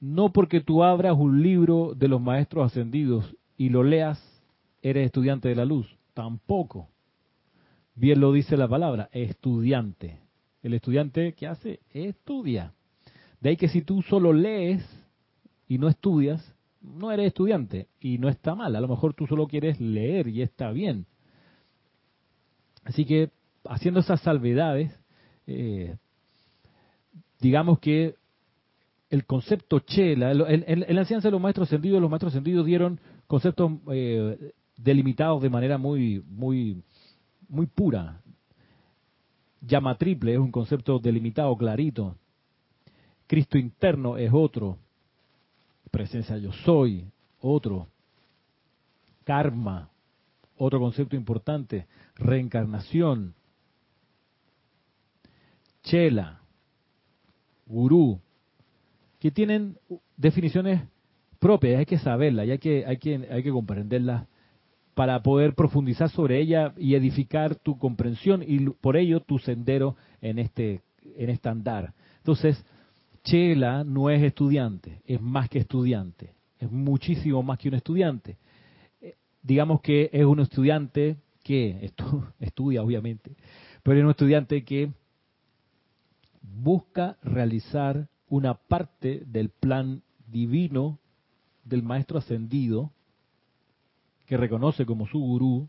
no porque tú abras un libro de los maestros ascendidos y lo leas, eres estudiante de la luz. Tampoco. Bien lo dice la palabra, estudiante. El estudiante, ¿qué hace? Estudia. De ahí que si tú solo lees y no estudias, no eres estudiante. Y no está mal. A lo mejor tú solo quieres leer y está bien. Así que, haciendo esas salvedades, eh, digamos que el concepto chela, en, la enseñanza de los maestros ascendidos, los maestros ascendidos dieron conceptos eh, delimitados de manera muy, muy, muy pura. Llama triple es un concepto delimitado, clarito. Cristo interno es otro. Presencia yo soy, otro. Karma, otro concepto importante. Reencarnación, chela, gurú, que tienen definiciones propias, hay que saberlas y hay que, hay que, hay que comprenderlas para poder profundizar sobre ella y edificar tu comprensión y por ello tu sendero en este, en este andar. Entonces, Chela no es estudiante, es más que estudiante, es muchísimo más que un estudiante. Eh, digamos que es un estudiante que (laughs) estudia, obviamente, pero es un estudiante que busca realizar una parte del plan divino del maestro ascendido, que reconoce como su gurú,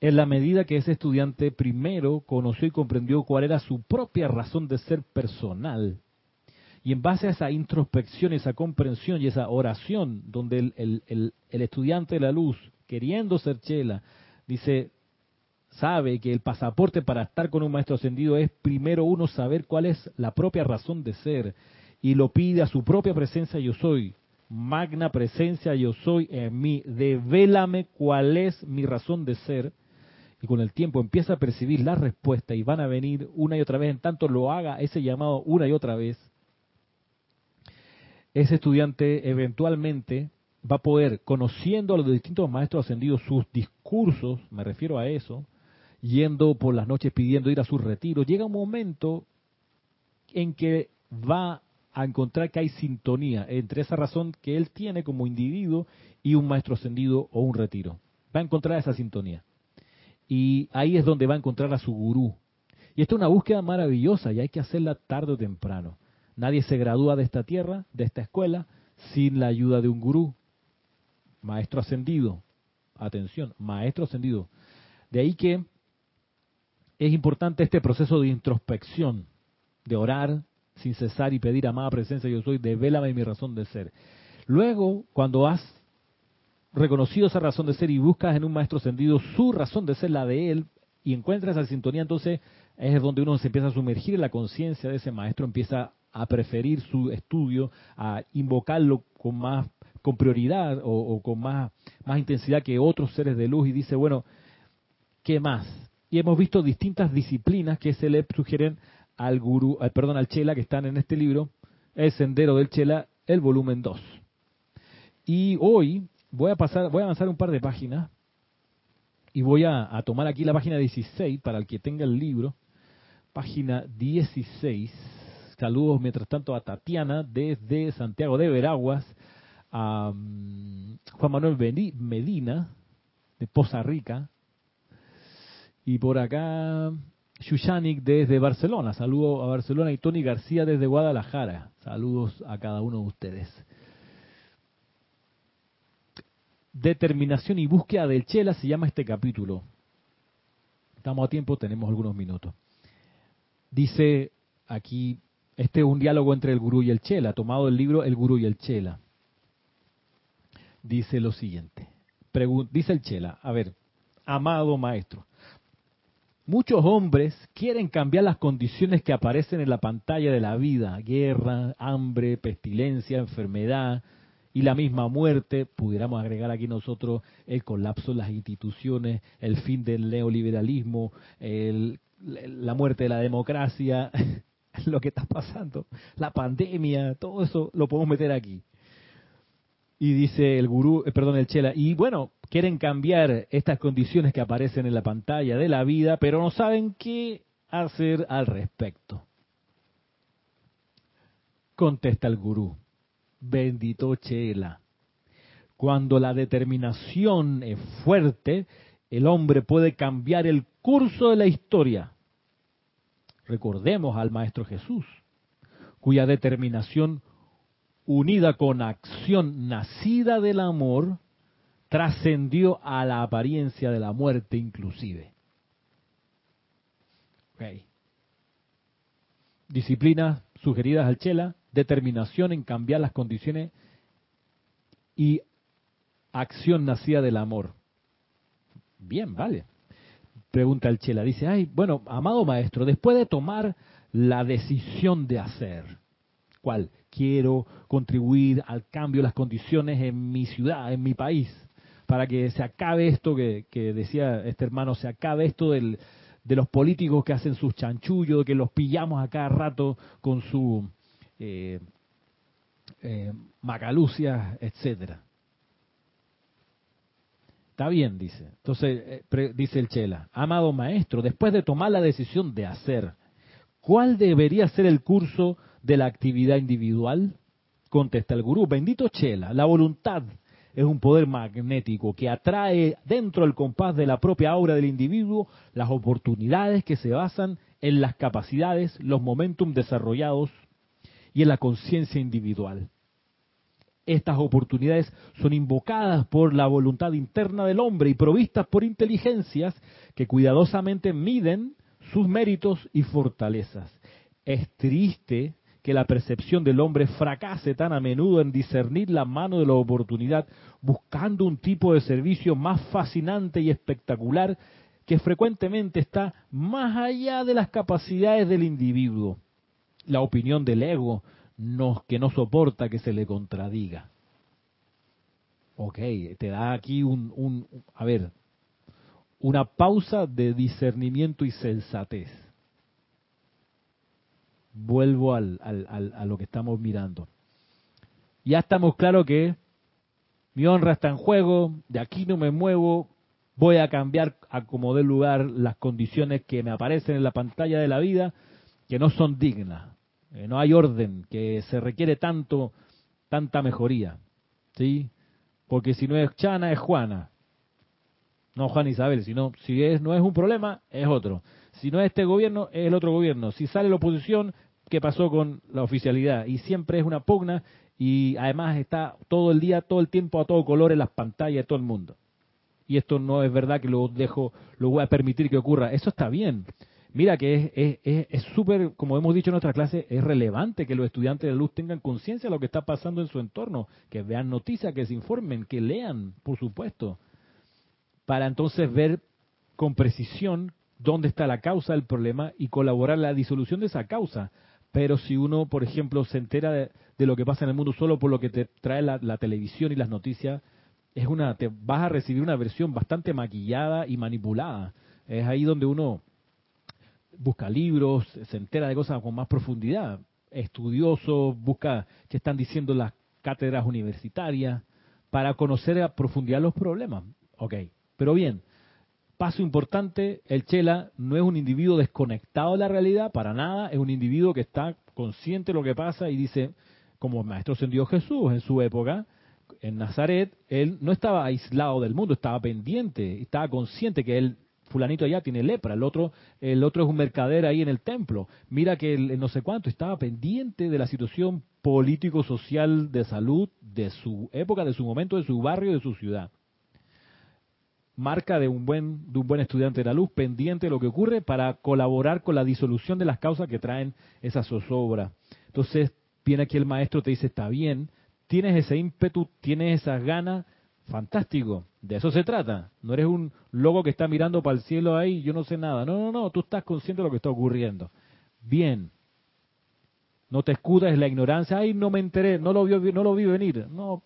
en la medida que ese estudiante primero conoció y comprendió cuál era su propia razón de ser personal. Y en base a esa introspección, esa comprensión y esa oración, donde el, el estudiante de la luz, queriendo ser chela, dice, sabe que el pasaporte para estar con un maestro ascendido es primero uno saber cuál es la propia razón de ser y lo pide a su propia presencia yo soy. Magna presencia yo soy en mí. Devélame cuál es mi razón de ser. Y con el tiempo empieza a percibir la respuesta y van a venir una y otra vez, en tanto lo haga ese llamado una y otra vez. Ese estudiante eventualmente va a poder, conociendo a los distintos maestros ascendidos, sus discursos, me refiero a eso, yendo por las noches pidiendo ir a sus retiros, llega un momento en que va a encontrar que hay sintonía entre esa razón que él tiene como individuo y un maestro ascendido o un retiro. Va a encontrar esa sintonía. Y ahí es donde va a encontrar a su gurú. Y esta es una búsqueda maravillosa y hay que hacerla tarde o temprano. Nadie se gradúa de esta tierra, de esta escuela, sin la ayuda de un gurú. Maestro ascendido. Atención, maestro ascendido. De ahí que es importante este proceso de introspección, de orar sin cesar y pedir amada presencia yo soy, devélame mi razón de ser. Luego, cuando has reconocido esa razón de ser y buscas en un maestro ascendido su razón de ser, la de él, y encuentras esa sintonía, entonces es donde uno se empieza a sumergir en la conciencia de ese maestro, empieza a preferir su estudio, a invocarlo con más con prioridad o, o con más, más intensidad que otros seres de luz y dice, bueno, ¿qué más? y hemos visto distintas disciplinas que se le sugieren al gurú, al, perdón, al chela que están en este libro, El Sendero del Chela, el volumen 2. Y hoy voy a pasar, voy a avanzar un par de páginas y voy a, a tomar aquí la página 16 para el que tenga el libro. Página 16. Saludos mientras tanto a Tatiana desde Santiago de Veraguas, a um, Juan Manuel Medina de Poza Rica, y por acá, Shushanik desde Barcelona. Saludo a Barcelona y Tony García desde Guadalajara. Saludos a cada uno de ustedes. Determinación y búsqueda del Chela se llama este capítulo. Estamos a tiempo, tenemos algunos minutos. Dice aquí, este es un diálogo entre el gurú y el Chela, tomado del libro El gurú y el Chela. Dice lo siguiente. dice el Chela, a ver, amado maestro, Muchos hombres quieren cambiar las condiciones que aparecen en la pantalla de la vida, guerra, hambre, pestilencia, enfermedad y la misma muerte, pudiéramos agregar aquí nosotros el colapso de las instituciones, el fin del neoliberalismo, la muerte de la democracia, (laughs) lo que está pasando, la pandemia, todo eso lo podemos meter aquí. Y dice el gurú, eh, perdón, el chela, y bueno, quieren cambiar estas condiciones que aparecen en la pantalla de la vida, pero no saben qué hacer al respecto. Contesta el gurú, bendito chela. Cuando la determinación es fuerte, el hombre puede cambiar el curso de la historia. Recordemos al Maestro Jesús, cuya determinación unida con acción nacida del amor, trascendió a la apariencia de la muerte inclusive. Disciplinas sugeridas al Chela, determinación en cambiar las condiciones y acción nacida del amor. Bien, vale. Pregunta el Chela, dice, ay, bueno, amado maestro, después de tomar la decisión de hacer, ¿cuál? Quiero contribuir al cambio de las condiciones en mi ciudad, en mi país, para que se acabe esto que, decía este hermano, se acabe esto del, de los políticos que hacen sus chanchullos, que los pillamos a cada rato con su eh, eh, etcétera. Está bien, dice. Entonces, eh, dice el Chela, amado maestro, después de tomar la decisión de hacer, ¿cuál debería ser el curso de la actividad individual? Contesta el gurú, bendito Chela, la voluntad es un poder magnético que atrae dentro del compás de la propia aura del individuo las oportunidades que se basan en las capacidades, los momentum desarrollados y en la conciencia individual. Estas oportunidades son invocadas por la voluntad interna del hombre y provistas por inteligencias que cuidadosamente miden sus méritos y fortalezas. Es triste que la percepción del hombre fracase tan a menudo en discernir la mano de la oportunidad, buscando un tipo de servicio más fascinante y espectacular que frecuentemente está más allá de las capacidades del individuo. La opinión del ego que no soporta que se le contradiga. Ok, te da aquí un, a ver, una pausa de discernimiento y sensatez. Vuelvo al, al, a lo que estamos mirando. Ya estamos claros que mi honra está en juego, de aquí no me muevo, voy a cambiar a como dé lugar las condiciones que me aparecen en la pantalla de la vida, que no son dignas. Eh, no hay orden, que se requiere tanto, tanta mejoría, ¿sí? Porque si no es Chana, es Juana. No Juan Isabel, sino si es, no es un problema, es otro. Si no es este gobierno, es el otro gobierno. Si sale la oposición, ¿qué pasó con la oficialidad? Y siempre es una pugna y además está todo el día, todo el tiempo a todo color en las pantallas de todo el mundo. Y esto no es verdad que lo dejo, lo voy a permitir que ocurra. Eso está bien. Mira que es súper, es, como hemos dicho en nuestra clase, es relevante que los estudiantes de luz tengan conciencia de lo que está pasando en su entorno, que vean noticias, que se informen, que lean, por supuesto, para entonces ver con precisión dónde está la causa del problema y colaborar en la disolución de esa causa. Pero si uno, por ejemplo, se entera de, lo que pasa en el mundo solo por lo que te trae la, la televisión y las noticias, es una, te vas a recibir una versión bastante maquillada y manipulada. Es ahí donde uno busca libros, se entera de cosas con más profundidad, estudioso, busca qué están diciendo las cátedras universitarias para conocer a profundidad los problemas. Ok, pero bien, paso importante, el Chela no es un individuo desconectado de la realidad, para nada, es un individuo que está consciente de lo que pasa y dice, como el Maestro ascendió Jesús en su época, en Nazaret, él no estaba aislado del mundo, estaba pendiente, estaba consciente que él fulanito allá tiene lepra, el otro, el otro es un mercader ahí en el templo. Mira que el, no sé cuánto estaba pendiente de la situación político-social de salud de su época, de su momento, de su barrio, de su ciudad. Marca de un buen, de un buen estudiante de la luz, pendiente de lo que ocurre para colaborar con la disolución de las causas que traen esa zozobra. Entonces, viene aquí el maestro, te dice, está bien, tienes ese ímpetu, tienes esas ganas, fantástico, de eso se trata. No eres un loco que está mirando para el cielo ahí, yo no sé nada. No, no, no, tú estás consciente de lo que está ocurriendo. Bien. No te escudas la ignorancia, ay, no me enteré, no lo, vi, no lo vi venir. No,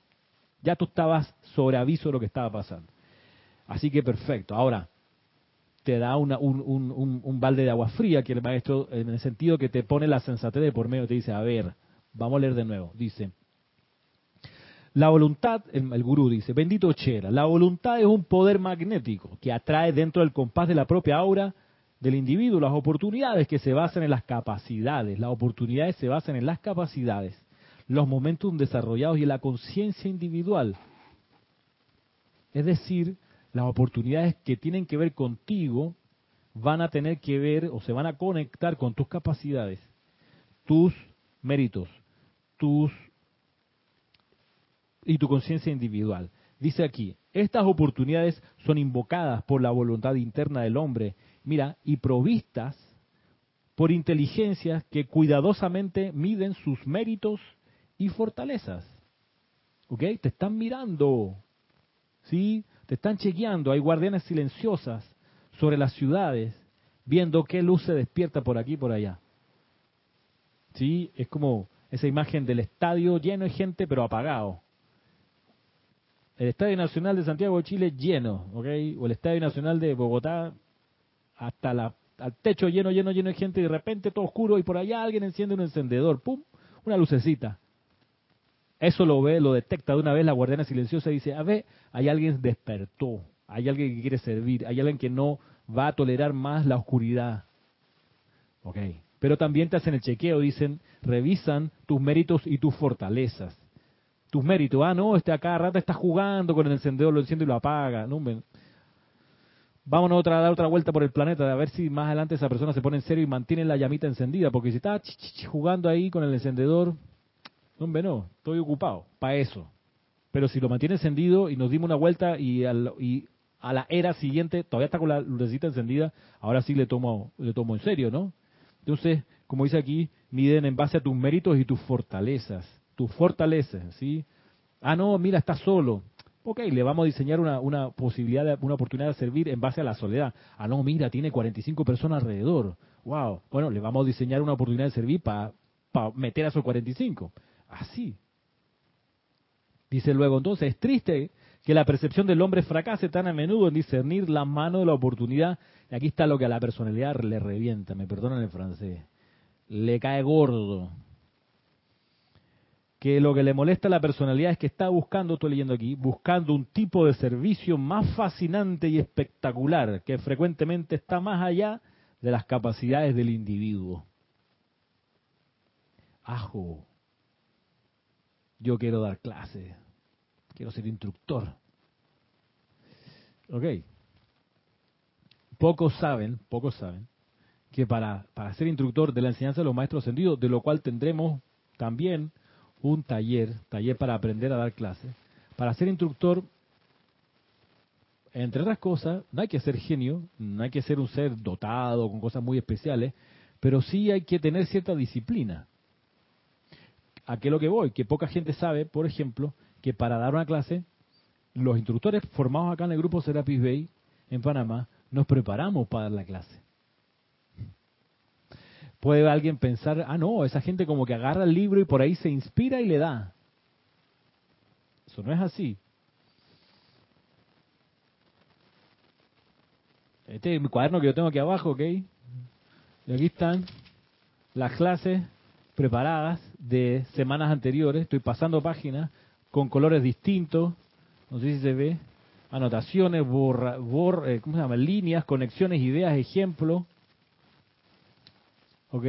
ya tú estabas sobre aviso de lo que estaba pasando. Así que perfecto. Ahora, te da una, un, balde de agua fría que el maestro, en el sentido que te pone la sensatez de por medio, te dice, a ver, vamos a leer de nuevo. Dice, la voluntad, el, gurú dice, bendito Chera, la voluntad es un poder magnético que atrae dentro del compás de la propia aura del individuo las oportunidades que se basan en las capacidades. Las oportunidades se basan en las capacidades, los momentos desarrollados y en la conciencia individual. Es decir, las oportunidades que tienen que ver contigo van a tener que ver o se van a conectar con tus capacidades, tus méritos, tus y tu conciencia individual. Dice aquí, estas oportunidades son invocadas por la voluntad interna del hombre, mira, y provistas por inteligencias que cuidadosamente miden sus méritos y fortalezas. ¿Ok? Te están mirando, ¿sí? Están chequeando, hay guardianes silenciosas sobre las ciudades, viendo qué luz se despierta por aquí y por allá. ¿Sí? Es como esa imagen del estadio lleno de gente pero apagado el Estadio Nacional de Santiago de Chile lleno, ¿ok? O el Estadio Nacional de Bogotá hasta la, al techo lleno, lleno, lleno de gente y de repente todo oscuro y por allá alguien enciende un encendedor, ¡pum! Una lucecita. Eso lo ve, lo detecta de una vez la guardiana silenciosa y dice, a ver, hay alguien despertó, hay alguien que quiere servir, hay alguien que no va a tolerar más la oscuridad. Ok. Pero también te hacen el chequeo, dicen, revisan tus méritos y tus fortalezas. Tus méritos, ah, no, este acá rata está jugando con el encendedor, lo enciende y lo apaga. No, vámonos otra, a dar otra vuelta por el planeta, a ver si más adelante esa persona se pone en serio y mantiene la llamita encendida, porque si está jugando ahí con el encendedor, no, no, estoy ocupado, para eso. Pero si lo mantiene encendido y nos dimos una vuelta y, y a la era siguiente todavía está con la lucecita encendida, ahora sí le tomo, le tomo en serio, ¿no? Entonces, como dice aquí, miden en base a tus méritos y tus fortalezas. Tus fortalezas, ¿sí? Ah, no, mira, está solo. Ok, le vamos a diseñar una, una posibilidad, una oportunidad de servir en base a la soledad. Ah, no, mira, tiene 45 personas alrededor. Wow. Bueno, le vamos a diseñar una oportunidad de servir para meter a esos 45. Así. Dice luego, entonces, es triste que la percepción del hombre fracase tan a menudo en discernir la mano de la oportunidad. Y aquí está lo que a la personalidad le revienta, me perdonan el francés. Le cae gordo que lo que le molesta a la personalidad es que está buscando, estoy leyendo aquí, buscando un tipo de servicio más fascinante y espectacular, que frecuentemente está más allá de las capacidades del individuo. Ajo, yo quiero dar clases, quiero ser instructor. Ok. Pocos saben, pocos saben, que para, para ser instructor de la enseñanza de los maestros ascendidos, de lo cual tendremos también un taller, taller para aprender a dar clases. Para ser instructor, entre otras cosas, no hay que ser genio, no hay que ser un ser dotado con cosas muy especiales, pero sí hay que tener cierta disciplina. ¿A qué es lo que voy? Que poca gente sabe, por ejemplo, que para dar una clase, los instructores formados acá en el grupo Serapis Bay, en Panamá, nos preparamos para dar la clase puede alguien pensar, ah, no, esa gente como que agarra el libro y por ahí se inspira y le da. Eso no es así. Este es mi cuaderno que yo tengo aquí abajo, ¿ok? Y aquí están las clases preparadas de semanas anteriores. Estoy pasando páginas con colores distintos. No sé si se ve. Anotaciones, borra, eh, ¿cómo se llama? Líneas, conexiones, ideas, ejemplos. ¿ok?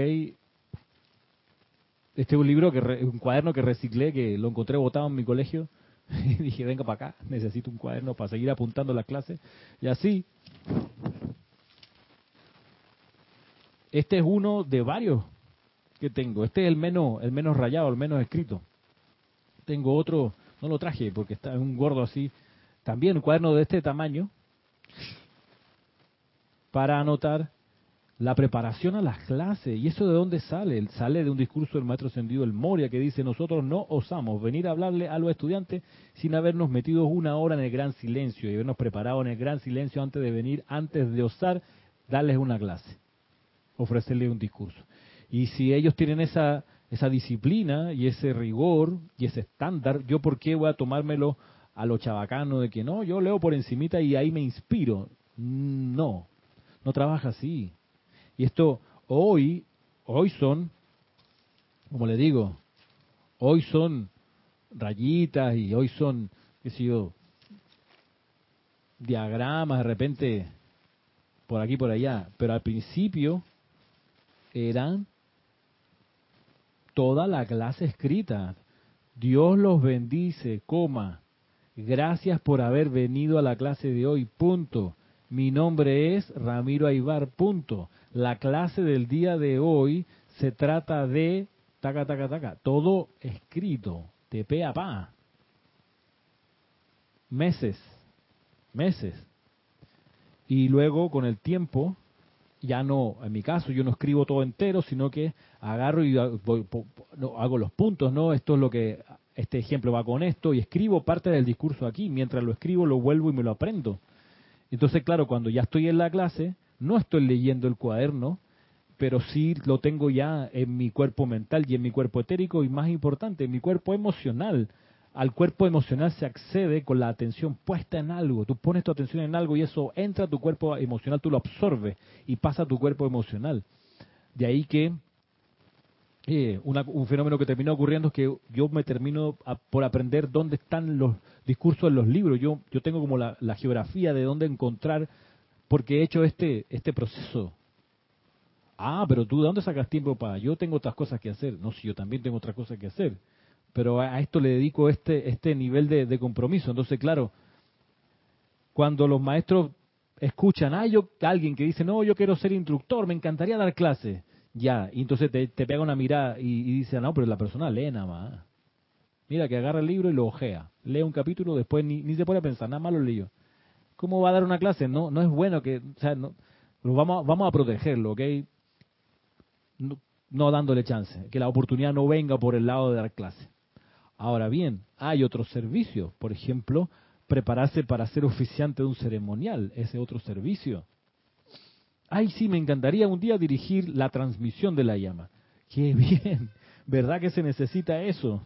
Este es un libro, que un cuaderno que reciclé, que lo encontré botado en mi colegio. (laughs) Y dije, venga para acá, necesito un cuaderno para seguir apuntando las clases. Y así. Este es uno de varios que tengo. Este es el menos, el menos rayado, el menos escrito. Tengo otro, no lo traje porque está un gordo así. También un cuaderno de este tamaño para anotar la preparación a las clases. ¿Y eso de dónde sale? Sale de un discurso del maestro ascendido el Moria que dice, nosotros no osamos venir a hablarle a los estudiantes sin habernos metido una hora en el gran silencio y habernos preparado en el gran silencio antes de venir, antes de osar darles una clase, ofrecerles un discurso. Y si ellos tienen esa, esa disciplina y ese rigor y ese estándar, ¿yo por qué voy a tomármelo a lo chabacano de que no, yo leo por encimita y ahí me inspiro? No, no trabaja así. Y esto hoy, hoy son, como le digo, hoy son rayitas y hoy son, qué sé yo, diagramas de repente por aquí por allá, pero al principio eran toda la clase escrita. Dios los bendice, coma. Gracias por haber venido a la clase de hoy, punto. Mi nombre es Ramiro Aybar, punto. La clase del día de hoy se trata de taca, taca, taca, todo escrito, de pe a pa. Meses, meses. Y luego con el tiempo, ya no, en mi caso yo no escribo todo entero, sino que agarro y hago los puntos, ¿no? Esto es lo que, este ejemplo va con esto, y escribo parte del discurso aquí, mientras lo escribo lo vuelvo y me lo aprendo. Entonces, claro, cuando ya estoy en la clase, no estoy leyendo el cuaderno, pero sí lo tengo ya en mi cuerpo mental y en mi cuerpo etérico y más importante, en mi cuerpo emocional. Al cuerpo emocional se accede con la atención puesta en algo. Tú pones tu atención en algo y eso entra a tu cuerpo emocional, tú lo absorbes y pasa a tu cuerpo emocional. De ahí que eh, una- un fenómeno que terminó ocurriendo es que yo me termino por aprender dónde están los discursos en los libros. Yo, yo tengo como la, la geografía de dónde encontrar, porque he hecho este, este proceso. Ah, pero tú, ¿de dónde sacas tiempo para? Yo tengo otras cosas que hacer. No, si yo también tengo otras cosas que hacer. Pero a, esto le dedico este, este nivel de, compromiso. Entonces, claro, cuando los maestros escuchan, ah, yo, alguien que dice, no, yo quiero ser instructor, me encantaría dar clases. Ya, y entonces te, pega una mirada y, y dice, no, pero la persona lee nada más. Mira, que agarra el libro y lo ojea. Lee un capítulo, después ni, ni se pone a pensar, nada más lo leyó. ¿Cómo va a dar una clase? No, no es bueno que, o sea, no, vamos, a- vamos a protegerlo, ¿ok? No dándole chance, que la oportunidad no venga por el lado de dar clase. Ahora bien, hay otros servicios, por ejemplo, prepararse para ser oficiante de un ceremonial, ese otro servicio. Ay, sí, me encantaría un día dirigir la transmisión de la llama. Qué (laughs) bien, ¿verdad que se necesita eso?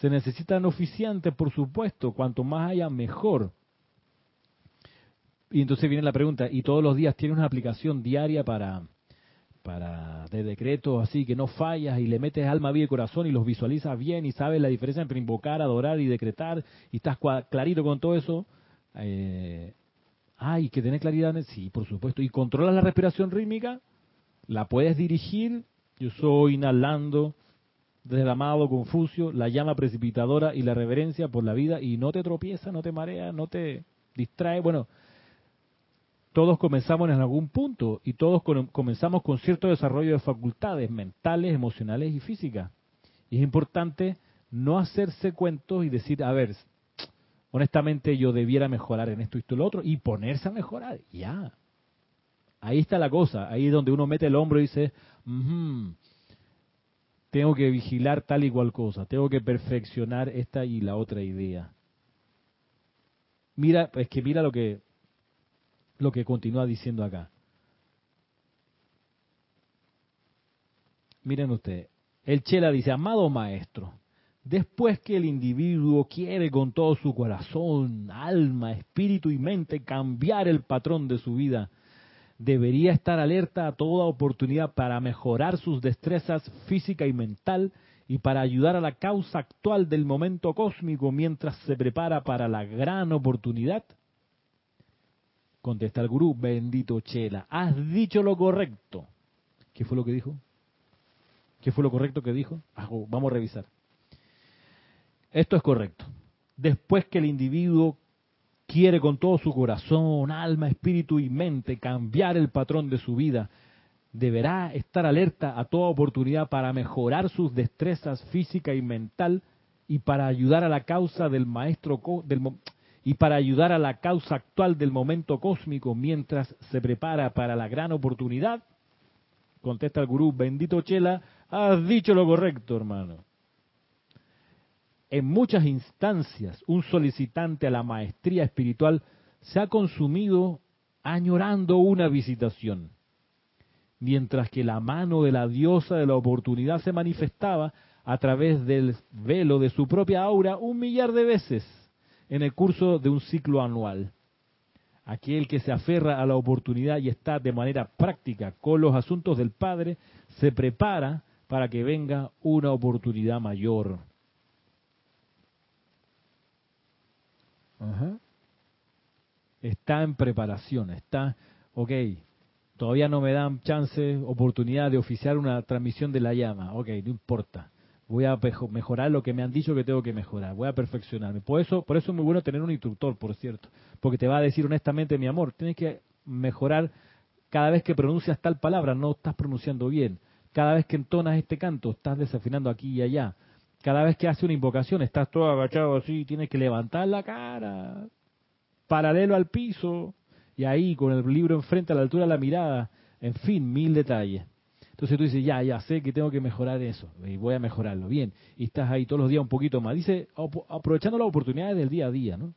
Se necesitan oficiantes, por supuesto, cuanto más haya, mejor. Y entonces viene la pregunta, ¿y todos los días tienes una aplicación diaria para, para de decretos así que no fallas y le metes alma, vida y corazón y los visualizas bien y sabes la diferencia entre invocar, adorar y decretar y estás clarito con todo eso? Eh, Ay, que tener claridad, sí, por supuesto. ¿Y controlas la respiración rítmica? ¿La puedes dirigir? Yo soy inhalando desde el amado Confucio, la llama precipitadora y la reverencia por la vida y no te tropieza, no te marea, no te distrae. Bueno, todos comenzamos en algún punto y todos comenzamos con cierto desarrollo de facultades mentales, emocionales y físicas. Y es importante no hacerse cuentos y decir, a ver, honestamente yo debiera mejorar en esto, esto y lo otro, y ponerse a mejorar, ya. Ahí está la cosa, ahí es donde uno mete el hombro y dice, "Ujú, tengo que vigilar tal y cual cosa, tengo que perfeccionar esta y la otra idea. Mira, es que mira lo que lo que continúa diciendo acá. Miren ustedes, el Chela dice, amado maestro, después que el individuo quiere con todo su corazón, alma, espíritu y mente cambiar el patrón de su vida, debería estar alerta a toda oportunidad para mejorar sus destrezas física y mental y para ayudar a la causa actual del momento cósmico mientras se prepara para la gran oportunidad. Contesta el gurú, bendito Chela, has dicho lo correcto. ¿Qué fue lo que dijo? ¿Qué fue lo correcto que dijo? Ah, oh, Vamos a revisar. Esto es correcto. Después que el individuo quiere con todo su corazón, alma, espíritu y mente cambiar el patrón de su vida, deberá estar alerta a toda oportunidad para mejorar sus destrezas física y mental y para ayudar a la causa del maestro y para ayudar a la causa actual del momento cósmico mientras se prepara para la gran oportunidad. Contesta el gurú, bendito Chela, has dicho lo correcto, hermano. En muchas instancias, un solicitante a la maestría espiritual se ha consumido añorando una visitación, mientras que la mano de la diosa de la oportunidad se manifestaba a través del velo de su propia aura un millar de veces en el curso de un ciclo anual. Aquel que se aferra a la oportunidad y está de manera práctica con los asuntos del Padre, se prepara para que venga una oportunidad mayor. Ajá. Está en preparación, está, ok, todavía no me dan chance, oportunidad de oficiar una transmisión de la llama, ok, no importa. Voy a mejorar lo que me han dicho que tengo que mejorar, voy a perfeccionarme. Por eso, por eso es muy bueno tener un instructor, por cierto, porque te va a decir honestamente, mi amor, tienes que mejorar cada vez que pronuncias tal palabra, no estás pronunciando bien. Cada vez que entonas este canto, estás desafinando aquí y allá. Cada vez que haces una invocación, estás todo agachado así, tienes que levantar la cara, paralelo al piso, y ahí con el libro enfrente a la altura de la mirada, en fin, mil detalles. Entonces tú dices, ya, ya sé que tengo que mejorar eso, y voy a mejorarlo, bien, y estás ahí todos los días un poquito más. Dice, aprovechando las oportunidades del día a día, ¿no?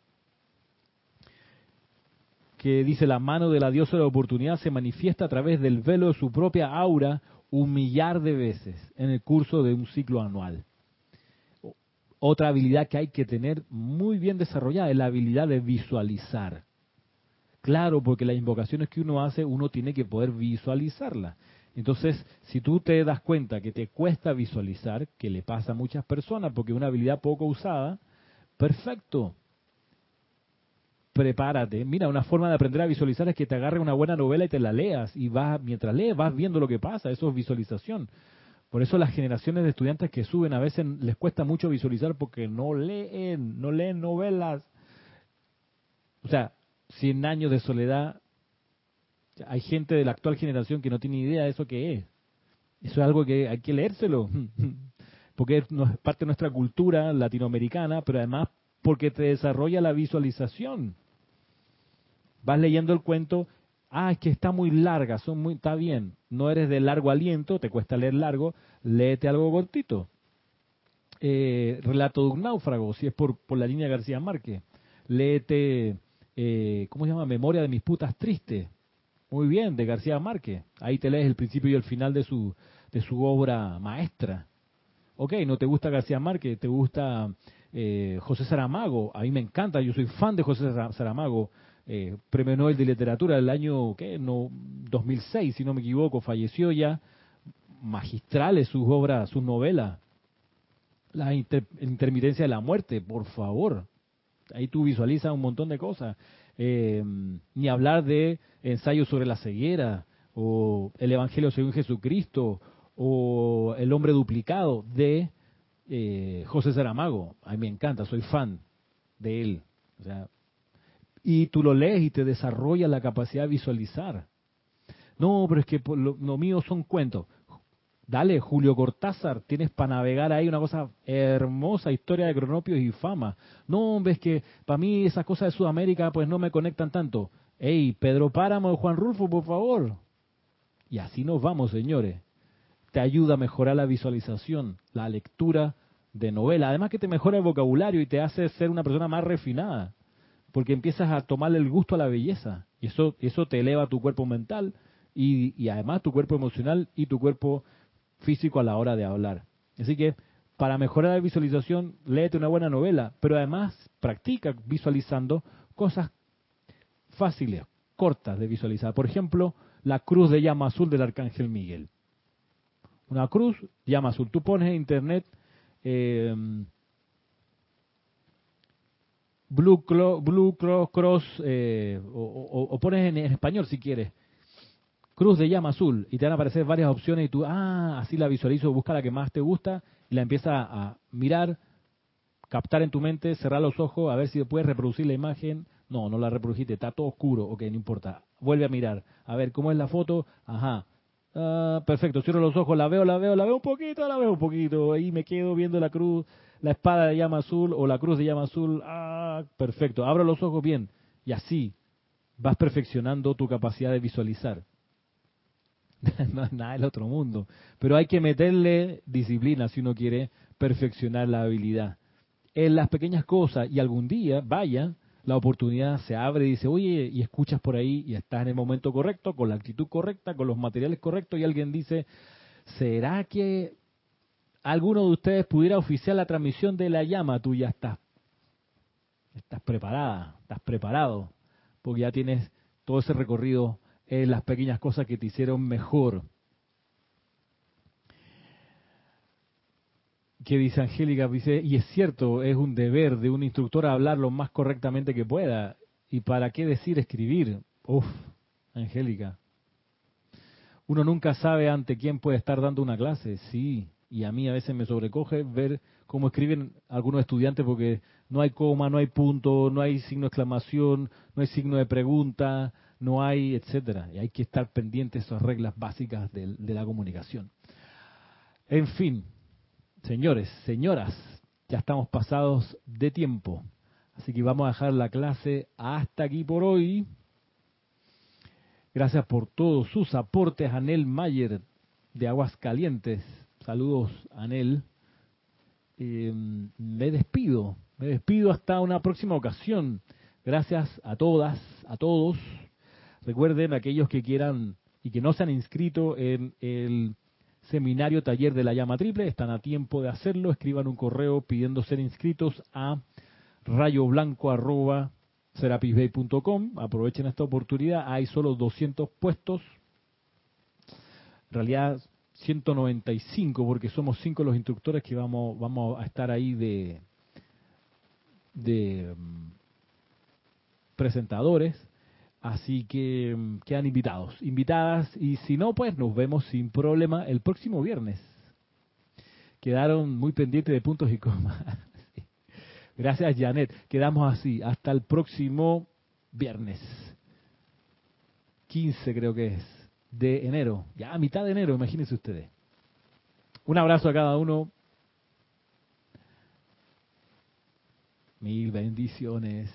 Que dice, la mano de la diosa de la oportunidad se manifiesta a través del velo de su propia aura un millar de veces en el curso de un ciclo anual. Otra habilidad que hay que tener muy bien desarrollada es la habilidad de visualizar. Claro, porque las invocaciones que uno hace, uno tiene que poder visualizarlas. Entonces, si tú te das cuenta que te cuesta visualizar, que le pasa a muchas personas porque es una habilidad poco usada, perfecto. Prepárate. Mira, una forma de aprender a visualizar es que te agarre una buena novela y te la leas y vas mientras lees vas viendo lo que pasa, eso es visualización. Por eso las generaciones de estudiantes que suben a veces les cuesta mucho visualizar porque no leen, no leen novelas. O sea, 100 años de soledad, hay gente de la actual generación que no tiene idea de eso que es. Eso es algo que hay que leérselo, (laughs) porque es parte de nuestra cultura latinoamericana, pero además porque te desarrolla la visualización. Vas leyendo el cuento Ah, es que está muy larga, son muy, está bien. No eres de largo aliento, te cuesta leer largo, léete algo cortito. Eh, relato de un náufrago, si es por, por la línea García Márquez. Léete, eh, ¿cómo se llama? Memoria de mis putas tristes. Muy bien, de García Márquez. Ahí te lees el principio y el final de su, de su obra maestra. Ok, no te gusta García Márquez, te gusta eh, José Saramago. A mí me encanta, yo soy fan de José Saramago eh, Premio Nobel de Literatura del año ¿qué? No, 2006, si no me equivoco, falleció ya. Magistrales sus obras, sus novelas. La intermitencia de la muerte, por favor. Ahí tú visualizas un montón de cosas. Eh, ni hablar de ensayos sobre la ceguera, o el Evangelio según Jesucristo, o el hombre duplicado de eh, José Saramago. A mí me encanta, soy fan de él. O sea, y tú lo lees y te desarrolla la capacidad de visualizar. No, pero es que lo, mío son cuentos. Dale, Julio Cortázar, tienes para navegar ahí una cosa hermosa, historia de cronopios y fama. No, ves que para mí esas cosas de Sudamérica pues no me conectan tanto. Ey, Pedro Páramo Juan Rulfo, por favor. Y así nos vamos, señores. Te ayuda a mejorar la visualización, la lectura de novela. Además que te mejora el vocabulario y te hace ser una persona más refinada porque empiezas a tomarle el gusto a la belleza y eso eso te eleva tu cuerpo mental y, además tu cuerpo emocional y tu cuerpo físico a la hora de hablar. Así que para mejorar la visualización, léete una buena novela, pero además practica visualizando cosas fáciles, cortas de visualizar. Por ejemplo, la cruz de llama azul del arcángel Miguel. Una cruz, llama azul. Tú pones en internet eh, Blue, Blue Cross, eh, o, pones en, español si quieres, Cruz de llama azul, y te van a aparecer varias opciones y tú, ah, así la visualizo, busca la que más te gusta y la empieza a mirar, captar en tu mente, cerrar los ojos, a ver si puedes reproducir la imagen. No, no la reprodujiste, está todo oscuro, ok, no importa. Vuelve a mirar, a ver cómo es la foto, ajá. Ah, perfecto, cierro los ojos, la veo, la veo, la veo un poquito, la veo un poquito, ahí me quedo viendo la cruz, la espada de llama azul o la cruz de llama azul. Ah, perfecto. Abro los ojos bien. Y así vas perfeccionando tu capacidad de visualizar. (laughs) no es nada del otro mundo. Pero hay que meterle disciplina si uno quiere perfeccionar la habilidad. En las pequeñas cosas y algún día, vaya, la oportunidad se abre y dice, oye, y escuchas por ahí y estás en el momento correcto, con la actitud correcta, con los materiales correctos y alguien dice, ¿será que alguno de ustedes pudiera oficiar la transmisión de la llama, tú ya estás, estás preparada, estás preparado, porque ya tienes todo ese recorrido en las pequeñas cosas que te hicieron mejor. Que dice Angélica, dice, y es cierto, es un deber de un instructor hablar lo más correctamente que pueda. ¿Y para qué decir escribir? Uf, Angélica. Uno nunca sabe ante quién puede estar dando una clase, sí y a mí a veces me sobrecoge ver cómo escriben algunos estudiantes porque no hay coma, no hay punto, no hay signo de exclamación, no hay signo de pregunta, no hay, etcétera. Y hay que estar pendientes de esas reglas básicas de, de la comunicación. En fin, señores, señoras, ya estamos pasados de tiempo. Así que vamos a dejar la clase hasta aquí por hoy. Gracias por todos sus aportes, Anel Mayer de Aguascalientes. Saludos, Anel. Eh, me despido, me despido hasta una próxima ocasión. Gracias a todas, a todos. Recuerden, aquellos que quieran y que no se han inscrito en el seminario taller de la llama triple, están a tiempo de hacerlo. Escriban un correo pidiendo ser inscritos a rayoblanco.com. Aprovechen esta oportunidad. Hay solo 200 puestos En realidad 195 porque somos cinco los instructores que vamos vamos a estar ahí de de mm, presentadores así que mm, quedan invitados invitadas y si no pues nos vemos sin problema el próximo viernes. Quedaron muy pendientes de puntos y comas. (laughs) Gracias Janet. Quedamos así. Hasta el próximo viernes. 15 creo que es de enero, ya a mitad de enero, imagínense ustedes. Un abrazo a cada uno. Mil bendiciones.